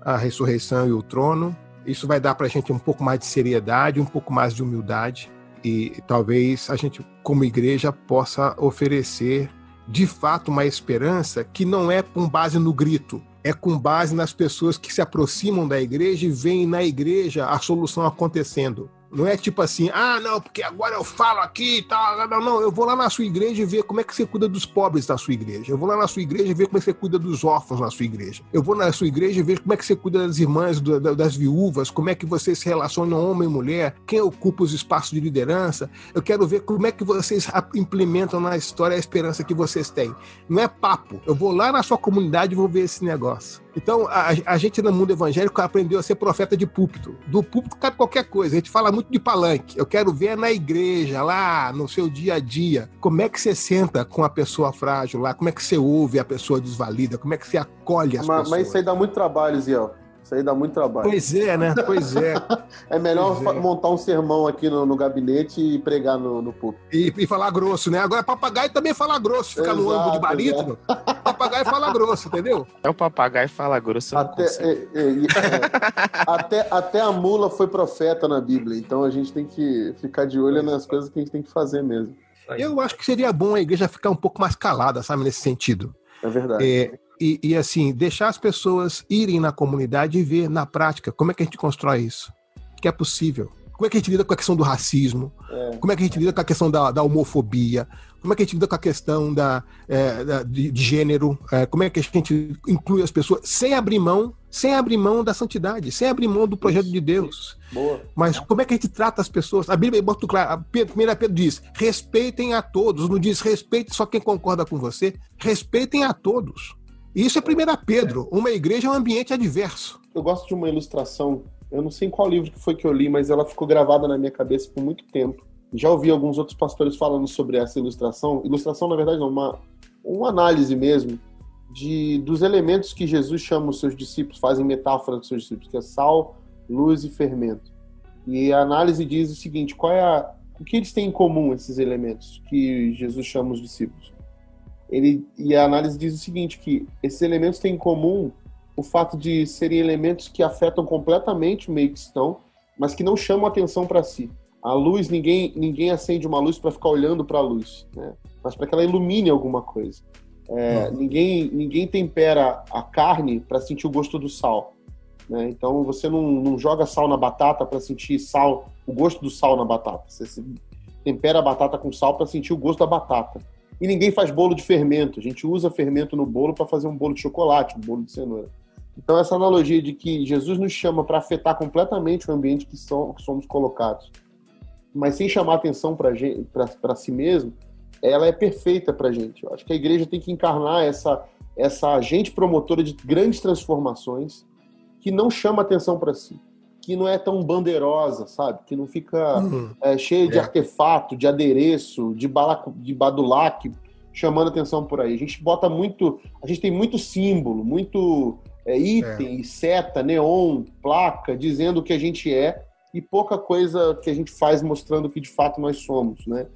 Speaker 4: a ressurreição e o trono. Isso vai dar para a gente um pouco mais de seriedade, um pouco mais de humildade e talvez a gente, como igreja, possa oferecer de fato uma esperança que não é com base no grito, é com base nas pessoas que se aproximam da igreja e veem na igreja a solução acontecendo. Não é tipo assim, ah, não, porque agora eu falo aqui e tal. Não, não, eu vou lá na sua igreja e ver como é que você cuida dos pobres da sua igreja. Eu vou lá na sua igreja e ver como é que você cuida dos órfãos na sua igreja. Eu vou na sua igreja e ver como é que você cuida das irmãs, das viúvas, como é que vocês se relacionam homem e mulher, quem ocupa os espaços de liderança. Eu quero ver como é que vocês implementam na história a esperança que vocês têm. Não é papo. Eu vou lá na sua comunidade e vou ver esse negócio. Então, a, a, gente no mundo evangélico aprendeu a ser profeta de púlpito. Do púlpito cabe qualquer coisa. A gente fala muito de palanque. Eu quero ver na igreja, lá no seu dia a dia, como é que você senta com a pessoa frágil lá, como é que você ouve a pessoa desvalida, como é que você acolhe as
Speaker 2: mas,
Speaker 4: pessoas.
Speaker 2: Mas isso aí dá muito trabalho, Ziel. Isso aí dá muito trabalho.
Speaker 4: Pois é, né? Pois é.
Speaker 2: é melhor é. montar um sermão aqui no, no gabinete e pregar no, no púlpito.
Speaker 4: E, e, falar grosso, né? Agora papagaio também fala grosso, fica exato, no ângulo de barítono. papagaio fala grosso, entendeu?
Speaker 3: É o papagaio fala grosso.
Speaker 2: Até, é, é, é, até, até a mula foi profeta na Bíblia, então a gente tem que ficar de olho nas coisas que a gente tem que fazer mesmo.
Speaker 4: Eu acho que seria bom a igreja ficar um pouco mais calada, sabe, nesse sentido.
Speaker 2: É verdade. É,
Speaker 4: e, e, assim, deixar as pessoas irem na comunidade e ver na prática como é que a gente constrói isso. Que é possível. Como é que a gente lida com a questão do racismo? É. Como é que a gente lida com a questão da, da homofobia? Como é que a gente lida com a questão da, é, da de, de, gênero? É, como é que a gente inclui as pessoas sem abrir mão, sem abrir mão da santidade, sem abrir mão do projeto de Deus?
Speaker 2: Boa.
Speaker 4: Mas como é que a gente trata as pessoas? A Bíblia é muito clara. A primeira Pedro diz: respeitem a todos. Não diz respeite só quem concorda com você. Respeitem a todos. Isso é 1 Pedro. Uma igreja é um ambiente adverso.
Speaker 2: Eu gosto de uma ilustração. Eu não sei em qual livro que foi que eu li, mas ela ficou gravada na minha cabeça por muito tempo. Já ouvi alguns outros pastores falando sobre essa ilustração. Ilustração, na verdade, não, uma, uma análise mesmo de, dos elementos que Jesus chama os seus discípulos, fazem metáfora dos seus discípulos, que é sal, luz e fermento. E a análise diz o seguinte: qual é a, O que eles têm em comum, esses elementos que Jesus chama os discípulos? Ele, e a análise diz o seguinte, que esses elementos têm em comum o fato de serem elementos que afetam completamente o meio que estão, mas que não chamam atenção para si. A luz, ninguém, ninguém acende uma luz para ficar olhando para a luz, né? mas para que ela ilumine alguma coisa. É, ninguém, ninguém tempera a carne para sentir o gosto do sal. Né? Então você não, não joga sal na batata para sentir sal, o gosto do sal na batata. Você tempera a batata com sal para sentir o gosto da batata. E ninguém faz bolo de fermento. A gente usa fermento no bolo para fazer um bolo de chocolate, um bolo de cenoura. Então, essa analogia de que Jesus nos chama para afetar completamente o ambiente que, que somos colocados, mas sem chamar atenção para si mesmo, ela é perfeita para a gente. Eu acho que a igreja tem que encarnar essa, essa agente promotora de grandes transformações que não chama atenção para si, que não é tão bandeirosa, sabe? Que não fica uhum. é, cheia de é. artefato, de adereço, de, balaco, de badulac, chamando atenção por aí. A gente bota muito, a gente tem muito símbolo, muito é, item, é. seta, neon, placa, dizendo o que a gente é e pouca coisa que a gente faz mostrando o que de fato nós somos, né?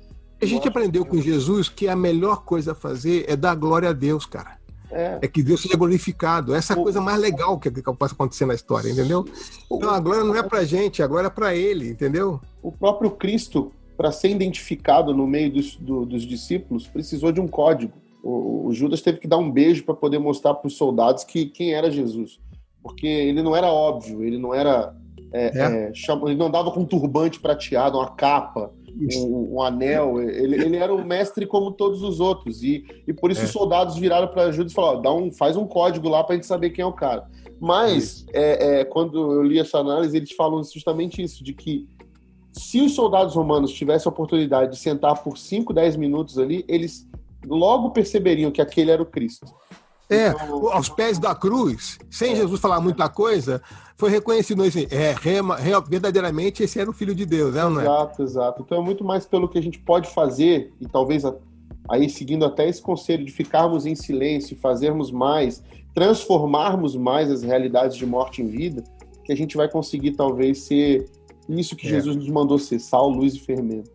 Speaker 4: A gente aprendeu com Jesus que a melhor coisa a fazer é dar glória a Deus, cara. É. é, que Deus seja glorificado. Essa é a coisa mais legal que, que pode acontecer na história, entendeu? Então a glória não é pra gente, a glória é pra Ele, entendeu?
Speaker 2: O próprio Cristo, para ser identificado no meio dos, do, dos discípulos, precisou de um código. O, o Judas teve que dar um beijo para poder mostrar para os soldados que quem era Jesus, porque ele não era óbvio, ele não era é, é. É, ele não andava com um turbante prateado, uma capa, um, um, anel. Ele, ele era um mestre como todos os outros. E, e por isso é. os soldados viraram para Judas e falaram: Dá um, faz um código lá para a gente saber quem é o cara. Mas, é, é, quando eu li essa análise, eles falam justamente isso: de que se os soldados romanos tivessem a oportunidade de sentar por 5, 10 minutos ali, eles logo perceberiam que aquele era o Cristo.
Speaker 4: É, então, aos pés da cruz, sem é. Jesus falar muita coisa, foi reconhecido assim, é, rema, verdadeiramente esse era o Filho de Deus,
Speaker 2: né,
Speaker 4: não é?
Speaker 2: Exato, exato. Então é muito mais pelo que a gente pode fazer, e talvez aí seguindo até esse conselho de ficarmos em silêncio, fazermos mais, transformarmos mais as realidades de morte em vida, que a gente vai conseguir talvez ser isso que é. Jesus nos mandou ser, sal, luz e fermento.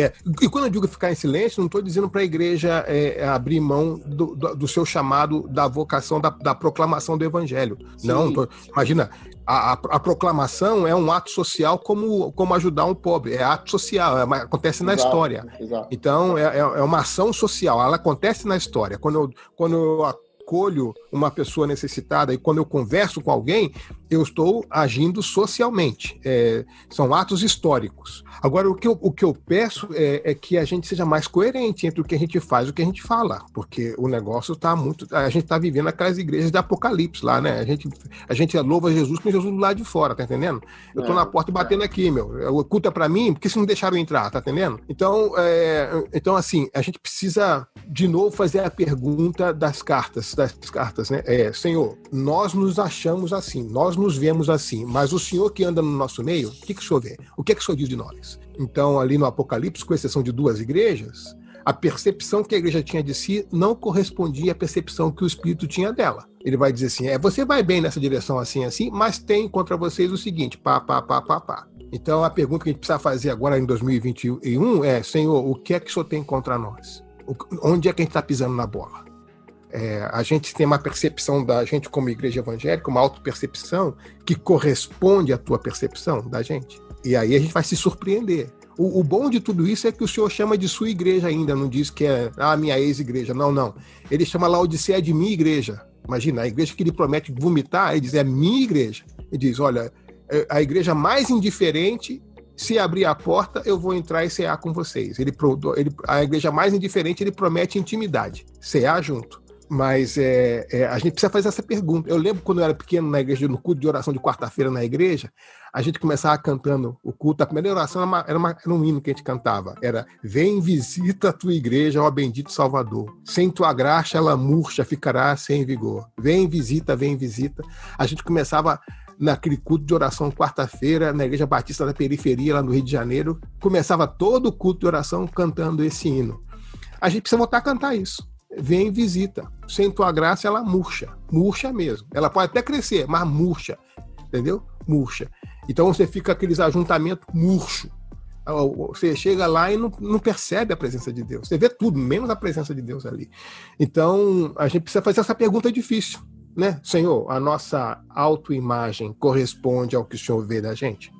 Speaker 4: É, e quando eu digo ficar em silêncio, não estou dizendo para a igreja é, é, abrir mão do, do, do, seu chamado da vocação da, da proclamação do evangelho. Sim. Não, tô, imagina, a, a, a, proclamação é um ato social como, como ajudar um pobre, é ato social, é, acontece na exato, história. Exato. Então, é, é, é uma ação social, ela acontece na história. Quando eu, quando eu acolho uma pessoa necessitada e quando eu converso com alguém, eu estou agindo socialmente. É, são atos históricos. Agora, o que eu, o que eu peço é, é, que a gente seja mais coerente entre o que a gente faz e o que a gente fala, porque o negócio está muito. A gente está vivendo aquelas igrejas de Apocalipse lá, né? A gente, a gente louva Jesus com Jesus do lado de fora, tá entendendo? Eu estou é, na porta batendo aqui, meu. O culto é para mim, porque se não deixaram entrar, tá entendendo? Então, é, então, assim, a gente precisa de novo fazer a pergunta das cartas, das cartas, né? É, Senhor, nós nos achamos assim, nós nos vemos assim, mas o Senhor que anda no nosso meio, o que, que o Senhor vê? O que, que o Senhor diz de nós? Então, ali no Apocalipse, com exceção de duas igrejas, a percepção que a igreja tinha de si não correspondia à percepção que o Espírito tinha dela. Ele vai dizer assim: é, você vai bem nessa direção assim, assim, mas tem contra vocês o seguinte: pá, pá, pá, pá, pá. Então, a pergunta que a gente precisa fazer agora em 2021 é: Senhor, o que é que o Senhor tem contra nós? Onde é que a gente está pisando na bola? É, a gente tem uma percepção da gente como igreja evangélica, uma autopercepção que corresponde à tua percepção da gente. E aí a gente vai se surpreender. O, o, bom de tudo isso é que o senhor chama de sua igreja ainda, não diz que é a ah, minha ex-igreja. Não, não. Ele chama lá Odisseia de minha igreja. Imagina, a igreja que ele promete vomitar, ele diz, é minha igreja. Ele diz, olha, é a igreja mais indiferente, se abrir a porta, eu vou entrar e cear com vocês. Ele, ele, a igreja mais indiferente, ele promete intimidade, cear junto. Mas é, é, a gente precisa fazer essa pergunta. Eu lembro quando eu era pequeno na igreja, no culto de oração de quarta-feira na igreja, a gente começava cantando o culto. A primeira oração era, uma, era, uma, era, um hino que a gente cantava. Era Vem, visita a tua igreja, ó bendito Salvador. Sem tua graça ela murcha, ficará sem vigor. Vem, visita, vem, visita. A gente começava naquele culto de oração quarta-feira, na Igreja Batista da Periferia, lá no Rio de Janeiro. Começava todo o culto de oração cantando esse hino. A gente precisa voltar a cantar isso vem e visita. Sem tua graça, ela murcha. Murcha mesmo. Ela pode até crescer, mas murcha. Entendeu? Murcha. Então você fica aqueles ajuntamentos murcho. Você chega lá e não, não, percebe a presença de Deus. Você vê tudo, menos a presença de Deus ali. Então, a gente precisa fazer essa pergunta difícil, né? Senhor, a nossa autoimagem corresponde ao que o Senhor vê da gente?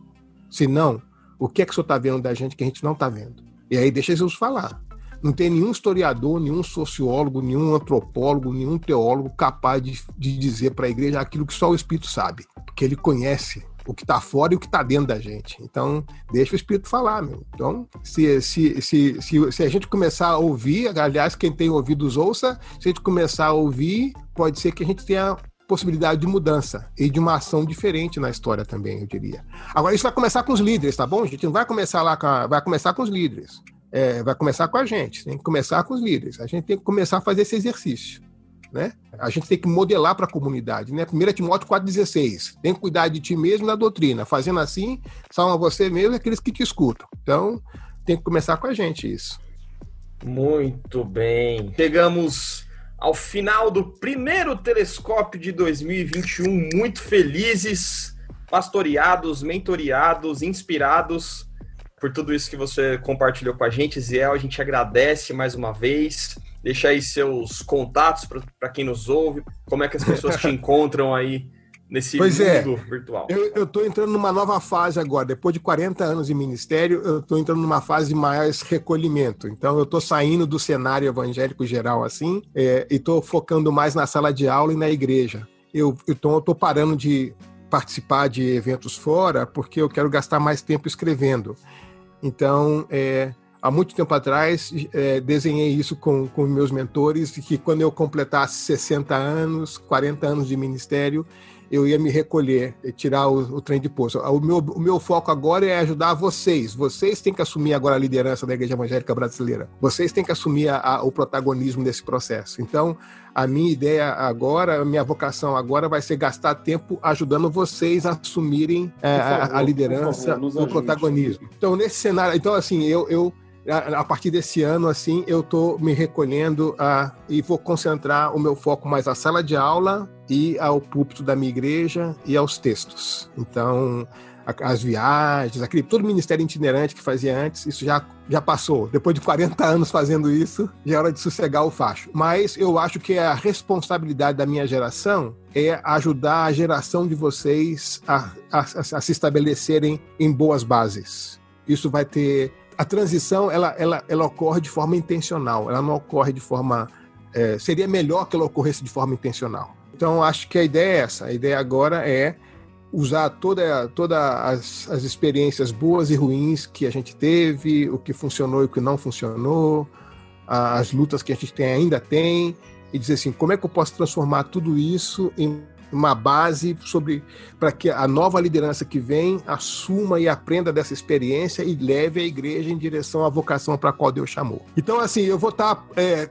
Speaker 4: Se não, o que é que o Senhor está vendo da gente que a gente não está vendo? E aí deixa Jesus falar. Não tem nenhum historiador, nenhum sociólogo, nenhum antropólogo, nenhum teólogo capaz de, de dizer para a igreja aquilo que só o Espírito sabe, porque ele conhece o que está fora e o que está dentro da gente. Então, deixa o Espírito falar, meu. Então, se, se, se, se, a gente começar a ouvir, aliás, quem tem ouvidos ouça, se a gente começar a ouvir, pode ser que a gente tenha possibilidade de mudança e de uma ação diferente na história também, eu diria. Agora, isso vai começar com os líderes, tá bom? A gente não vai começar lá com a, vai começar com os líderes é, vai começar com a gente, tem que começar com os líderes. A gente tem que começar a fazer esse exercício. Né? A gente tem que modelar para a comunidade. Né? 1 Timóteo 4,16. Tem que cuidar de ti mesmo da doutrina. Fazendo assim, salva você mesmo e aqueles que te escutam. Então, tem que começar com a gente isso.
Speaker 1: Muito bem. Chegamos ao final do primeiro telescópio de 2021. Muito felizes, pastoreados, mentoriados, inspirados por tudo isso que você compartilhou com a gente, Ziel. A gente agradece mais uma vez. Deixa aí seus contatos para quem nos ouve, como é que as pessoas te encontram aí nesse
Speaker 4: pois é. mundo é. virtual. Eu estou entrando numa nova fase agora. Depois de 40 anos de ministério, eu estou entrando numa fase de mais recolhimento. Então, eu estou saindo do cenário evangélico geral assim é, e estou focando mais na sala de aula e na igreja. Eu estou parando de participar de eventos fora porque eu quero gastar mais tempo escrevendo. Então, é, há muito tempo atrás, é, desenhei isso com, com meus mentores, que quando eu completasse 60 anos, 40 anos de ministério, eu ia me recolher tirar o, o trem de poço. O meu, o meu foco agora é ajudar vocês. Vocês têm que assumir agora a liderança da Igreja Evangélica Brasileira. Vocês têm que assumir a, a, o protagonismo desse processo. Então, a minha ideia agora, a minha vocação agora vai ser gastar tempo ajudando vocês a assumirem é, favor, a, liderança, favor, o protagonismo. Então, nesse cenário, então assim, eu, eu a, partir desse ano, assim, eu estou me recolhendo a, e vou concentrar o meu foco mais à sala de aula e ao púlpito da minha igreja e aos textos. Então, as viagens, aquele todo o ministério itinerante que fazia antes, isso já, já passou. Depois de 40 anos fazendo isso, já é hora de sossegar o facho. Mas eu acho que a responsabilidade da minha geração é ajudar a geração de vocês a, a, a se estabelecerem em boas bases. Isso vai ter a transição ela, ela, ela ocorre de forma intencional, ela não ocorre de forma. É, seria melhor que ela ocorresse de forma intencional. Então, acho que a ideia é essa. A ideia agora é usar todas toda as, as experiências boas e ruins que a gente teve, o que funcionou e o que não funcionou, as lutas que a gente tem, ainda tem, e dizer assim: como é que eu posso transformar tudo isso em uma base sobre para que a nova liderança que vem assuma e aprenda dessa experiência e leve a igreja em direção à vocação para a qual Deus chamou. Então, assim, eu vou estar tá, é,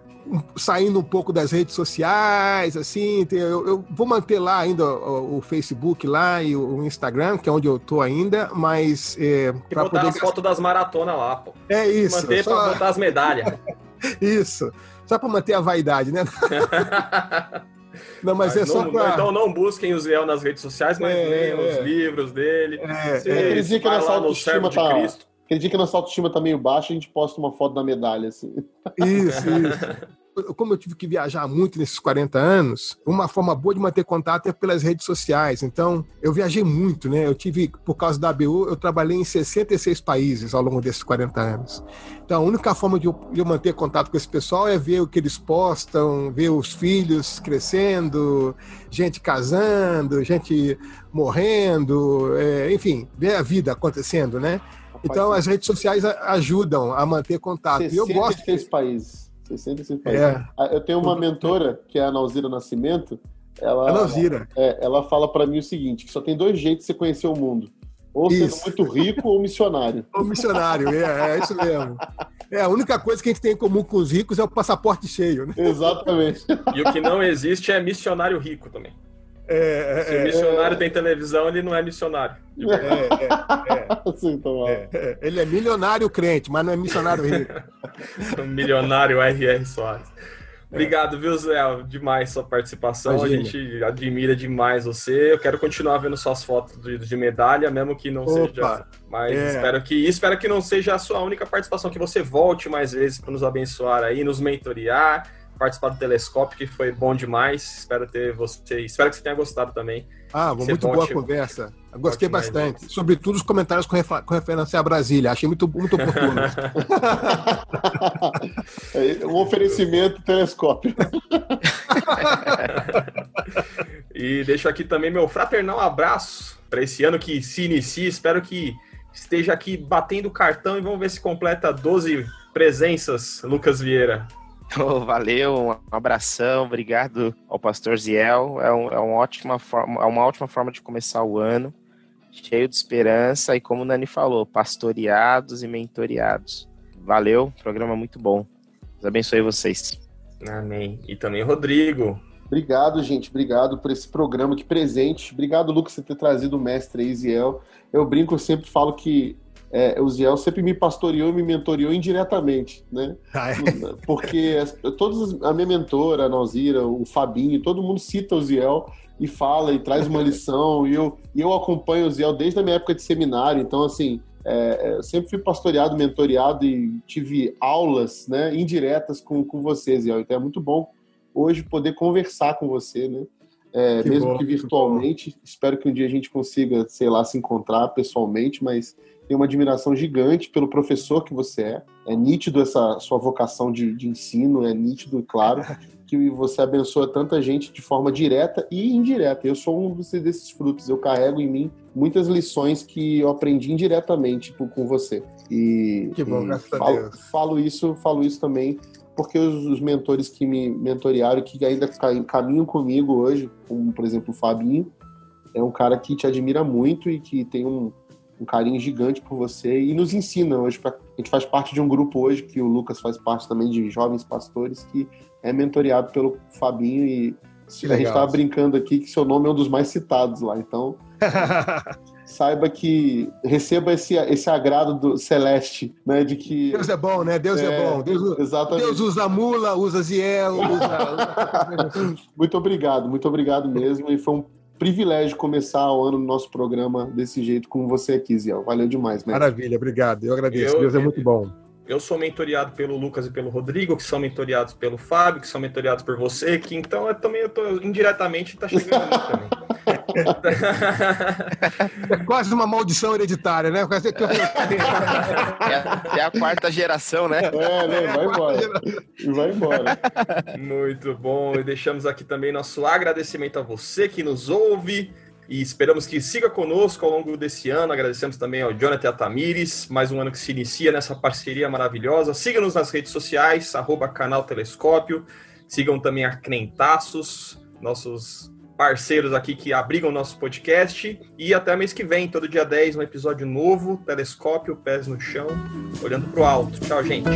Speaker 4: saindo um pouco das redes sociais, assim, eu, eu vou manter lá ainda o, o, Facebook lá e o Instagram, que é onde eu estou ainda, mas
Speaker 1: é, para botar poder... as fotos das maratonas lá, pô.
Speaker 4: É isso.
Speaker 1: Manter só... para botar as medalhas.
Speaker 4: isso. Só para manter a vaidade, né? Não, mas, mas é
Speaker 1: não,
Speaker 4: só pra...
Speaker 1: Então não busquem o Zé nas redes sociais, mas é, leiam é. os livros dele.
Speaker 2: É, é. Aquele dia que a nossa autoestima tá... Aquele dia que a nossa autoestima tá meio baixa, a gente posta uma foto da medalha, assim.
Speaker 4: Isso, isso como eu tive que viajar muito nesses 40 anos, uma forma boa de manter contato é pelas redes sociais. Então, eu viajei muito, né? Eu tive, por causa da ABU, eu trabalhei em 66 países ao longo desses 40 anos. Então, a única forma de eu, manter contato com esse pessoal é ver o que eles postam, ver os filhos crescendo, gente casando, gente morrendo, é, enfim, ver a vida acontecendo, né? Então, as redes sociais ajudam a manter contato.
Speaker 2: E eu gosto. De... países. 65 países. É. Ah, eu tenho uma mentora, que é a Nauzira Nascimento. Ela,
Speaker 4: a Nauzira.
Speaker 2: É, ela fala para mim o seguinte, que só tem dois jeitos de você conhecer o mundo. Ou sendo muito rico ou missionário.
Speaker 4: Ou missionário, é, é isso mesmo. É, a única coisa que a gente tem em comum com os ricos é o passaporte cheio, né?
Speaker 2: Exatamente.
Speaker 1: E o que não existe é missionário rico também. É, Se o é, missionário é, tem televisão, ele não é missionário. É,
Speaker 4: é, é. ele é milionário crente, mas não é missionário rico.
Speaker 1: milionário R.R. Soares. Obrigado, viu, Zé? Demais sua participação. Imagina. A gente admira demais você. Eu quero continuar vendo suas fotos de, de medalha, mesmo que não Opa, seja. Mas é. espero que espero que não seja a sua única participação, que você volte mais vezes para nos abençoar aí, nos mentorear, participar do telescópio, que foi bom demais. Espero ter você. Espero que você tenha gostado também.
Speaker 4: Ah, muito boa a conversa. Gostei bastante. Mais. Sobretudo os comentários com, refer com, referência a Brasília. Achei muito, muito oportuno.
Speaker 2: É, um oferecimento telescópio.
Speaker 1: e deixo aqui também meu fraternal abraço para esse ano que se inicia. Espero que esteja aqui batendo cartão e vamos ver se completa 12 presenças, Lucas Vieira.
Speaker 3: Oh, valeu, um abração, obrigado ao Pastor Ziel. É, um, é, uma ótima forma, é uma ótima forma de começar o ano, cheio de esperança e, como o Nani falou, pastoreados e mentoreados. Valeu, programa muito bom. Deus abençoe vocês.
Speaker 1: Amém. E também Rodrigo.
Speaker 2: Obrigado, gente. Obrigado por esse programa que presente. Obrigado, Lucas, por ter trazido o mestre aí, Ziel. Eu brinco, eu sempre falo que é, o Ziel sempre me pastoreou e me mentoreou indiretamente, né? Ah, é? Porque todos, a minha mentora, a Nalzira, o Fabinho, todo mundo cita o Ziel e fala e traz uma lição, e eu, e eu acompanho o Ziel desde a minha época de seminário, então, assim, é, eu sempre fui pastoreado, mentoreado e tive aulas né, indiretas com, com você, Ziel, então é muito bom hoje poder conversar com você, né? É, que mesmo bom, que virtualmente. Que Espero que um dia a gente consiga, sei lá, se encontrar pessoalmente, mas tenho uma admiração gigante pelo professor que você é. É nítido essa sua vocação de, de ensino, é nítido e claro que você abençoa tanta gente de forma direta e indireta. Eu sou um desses frutos. Eu carrego em mim muitas lições que eu aprendi indiretamente com você. E,
Speaker 4: que bom,
Speaker 2: e falo, falo, isso, falo isso também porque os, os, mentores que me mentorearam, que ainda caminham comigo hoje, como por exemplo o Fabinho, é um cara que te admira muito e que tem um, um carinho gigante por você e nos ensina hoje. Pra, a gente faz parte de um grupo hoje, que o Lucas faz parte também de jovens pastores, que é mentoreado pelo Fabinho e a gente estava brincando aqui que seu nome é um dos mais citados lá. Então, saiba que receba esse, esse agrado do celeste, né? De que.
Speaker 4: Deus é bom, né? Deus é, é bom. Deus, exatamente. Deus usa mula, usa Ziel, usa.
Speaker 2: muito obrigado, muito obrigado mesmo. E foi um privilégio começar o ano no nosso programa desse jeito com você aqui, Ziel. Valeu demais,
Speaker 4: né? Maravilha, obrigado. Eu agradeço. Eu, Deus é muito bom.
Speaker 1: Eu sou mentoriado pelo Lucas e pelo Rodrigo, que são mentoriados pelo Fábio, que são mentoriados por você, que então eu também eu tô indiretamente tá chegando a também.
Speaker 4: é quase uma maldição hereditária, né?
Speaker 3: É, é a quarta geração, né?
Speaker 2: É, né? Vai embora. Vai embora.
Speaker 1: Muito bom. E deixamos aqui também nosso agradecimento a você que nos ouve e esperamos que siga conosco ao longo desse ano. Agradecemos também ao Jonathan Tamires, mais um ano que se inicia nessa parceria maravilhosa. Siga-nos nas redes sociais, arroba canal Telescópio. Sigam também a Crentaços, nossos parceiros aqui que abrigam nosso podcast. E até mês que vem, todo dia 10, um episódio novo, Telescópio, pés no chão, olhando para o alto. Tchau, gente.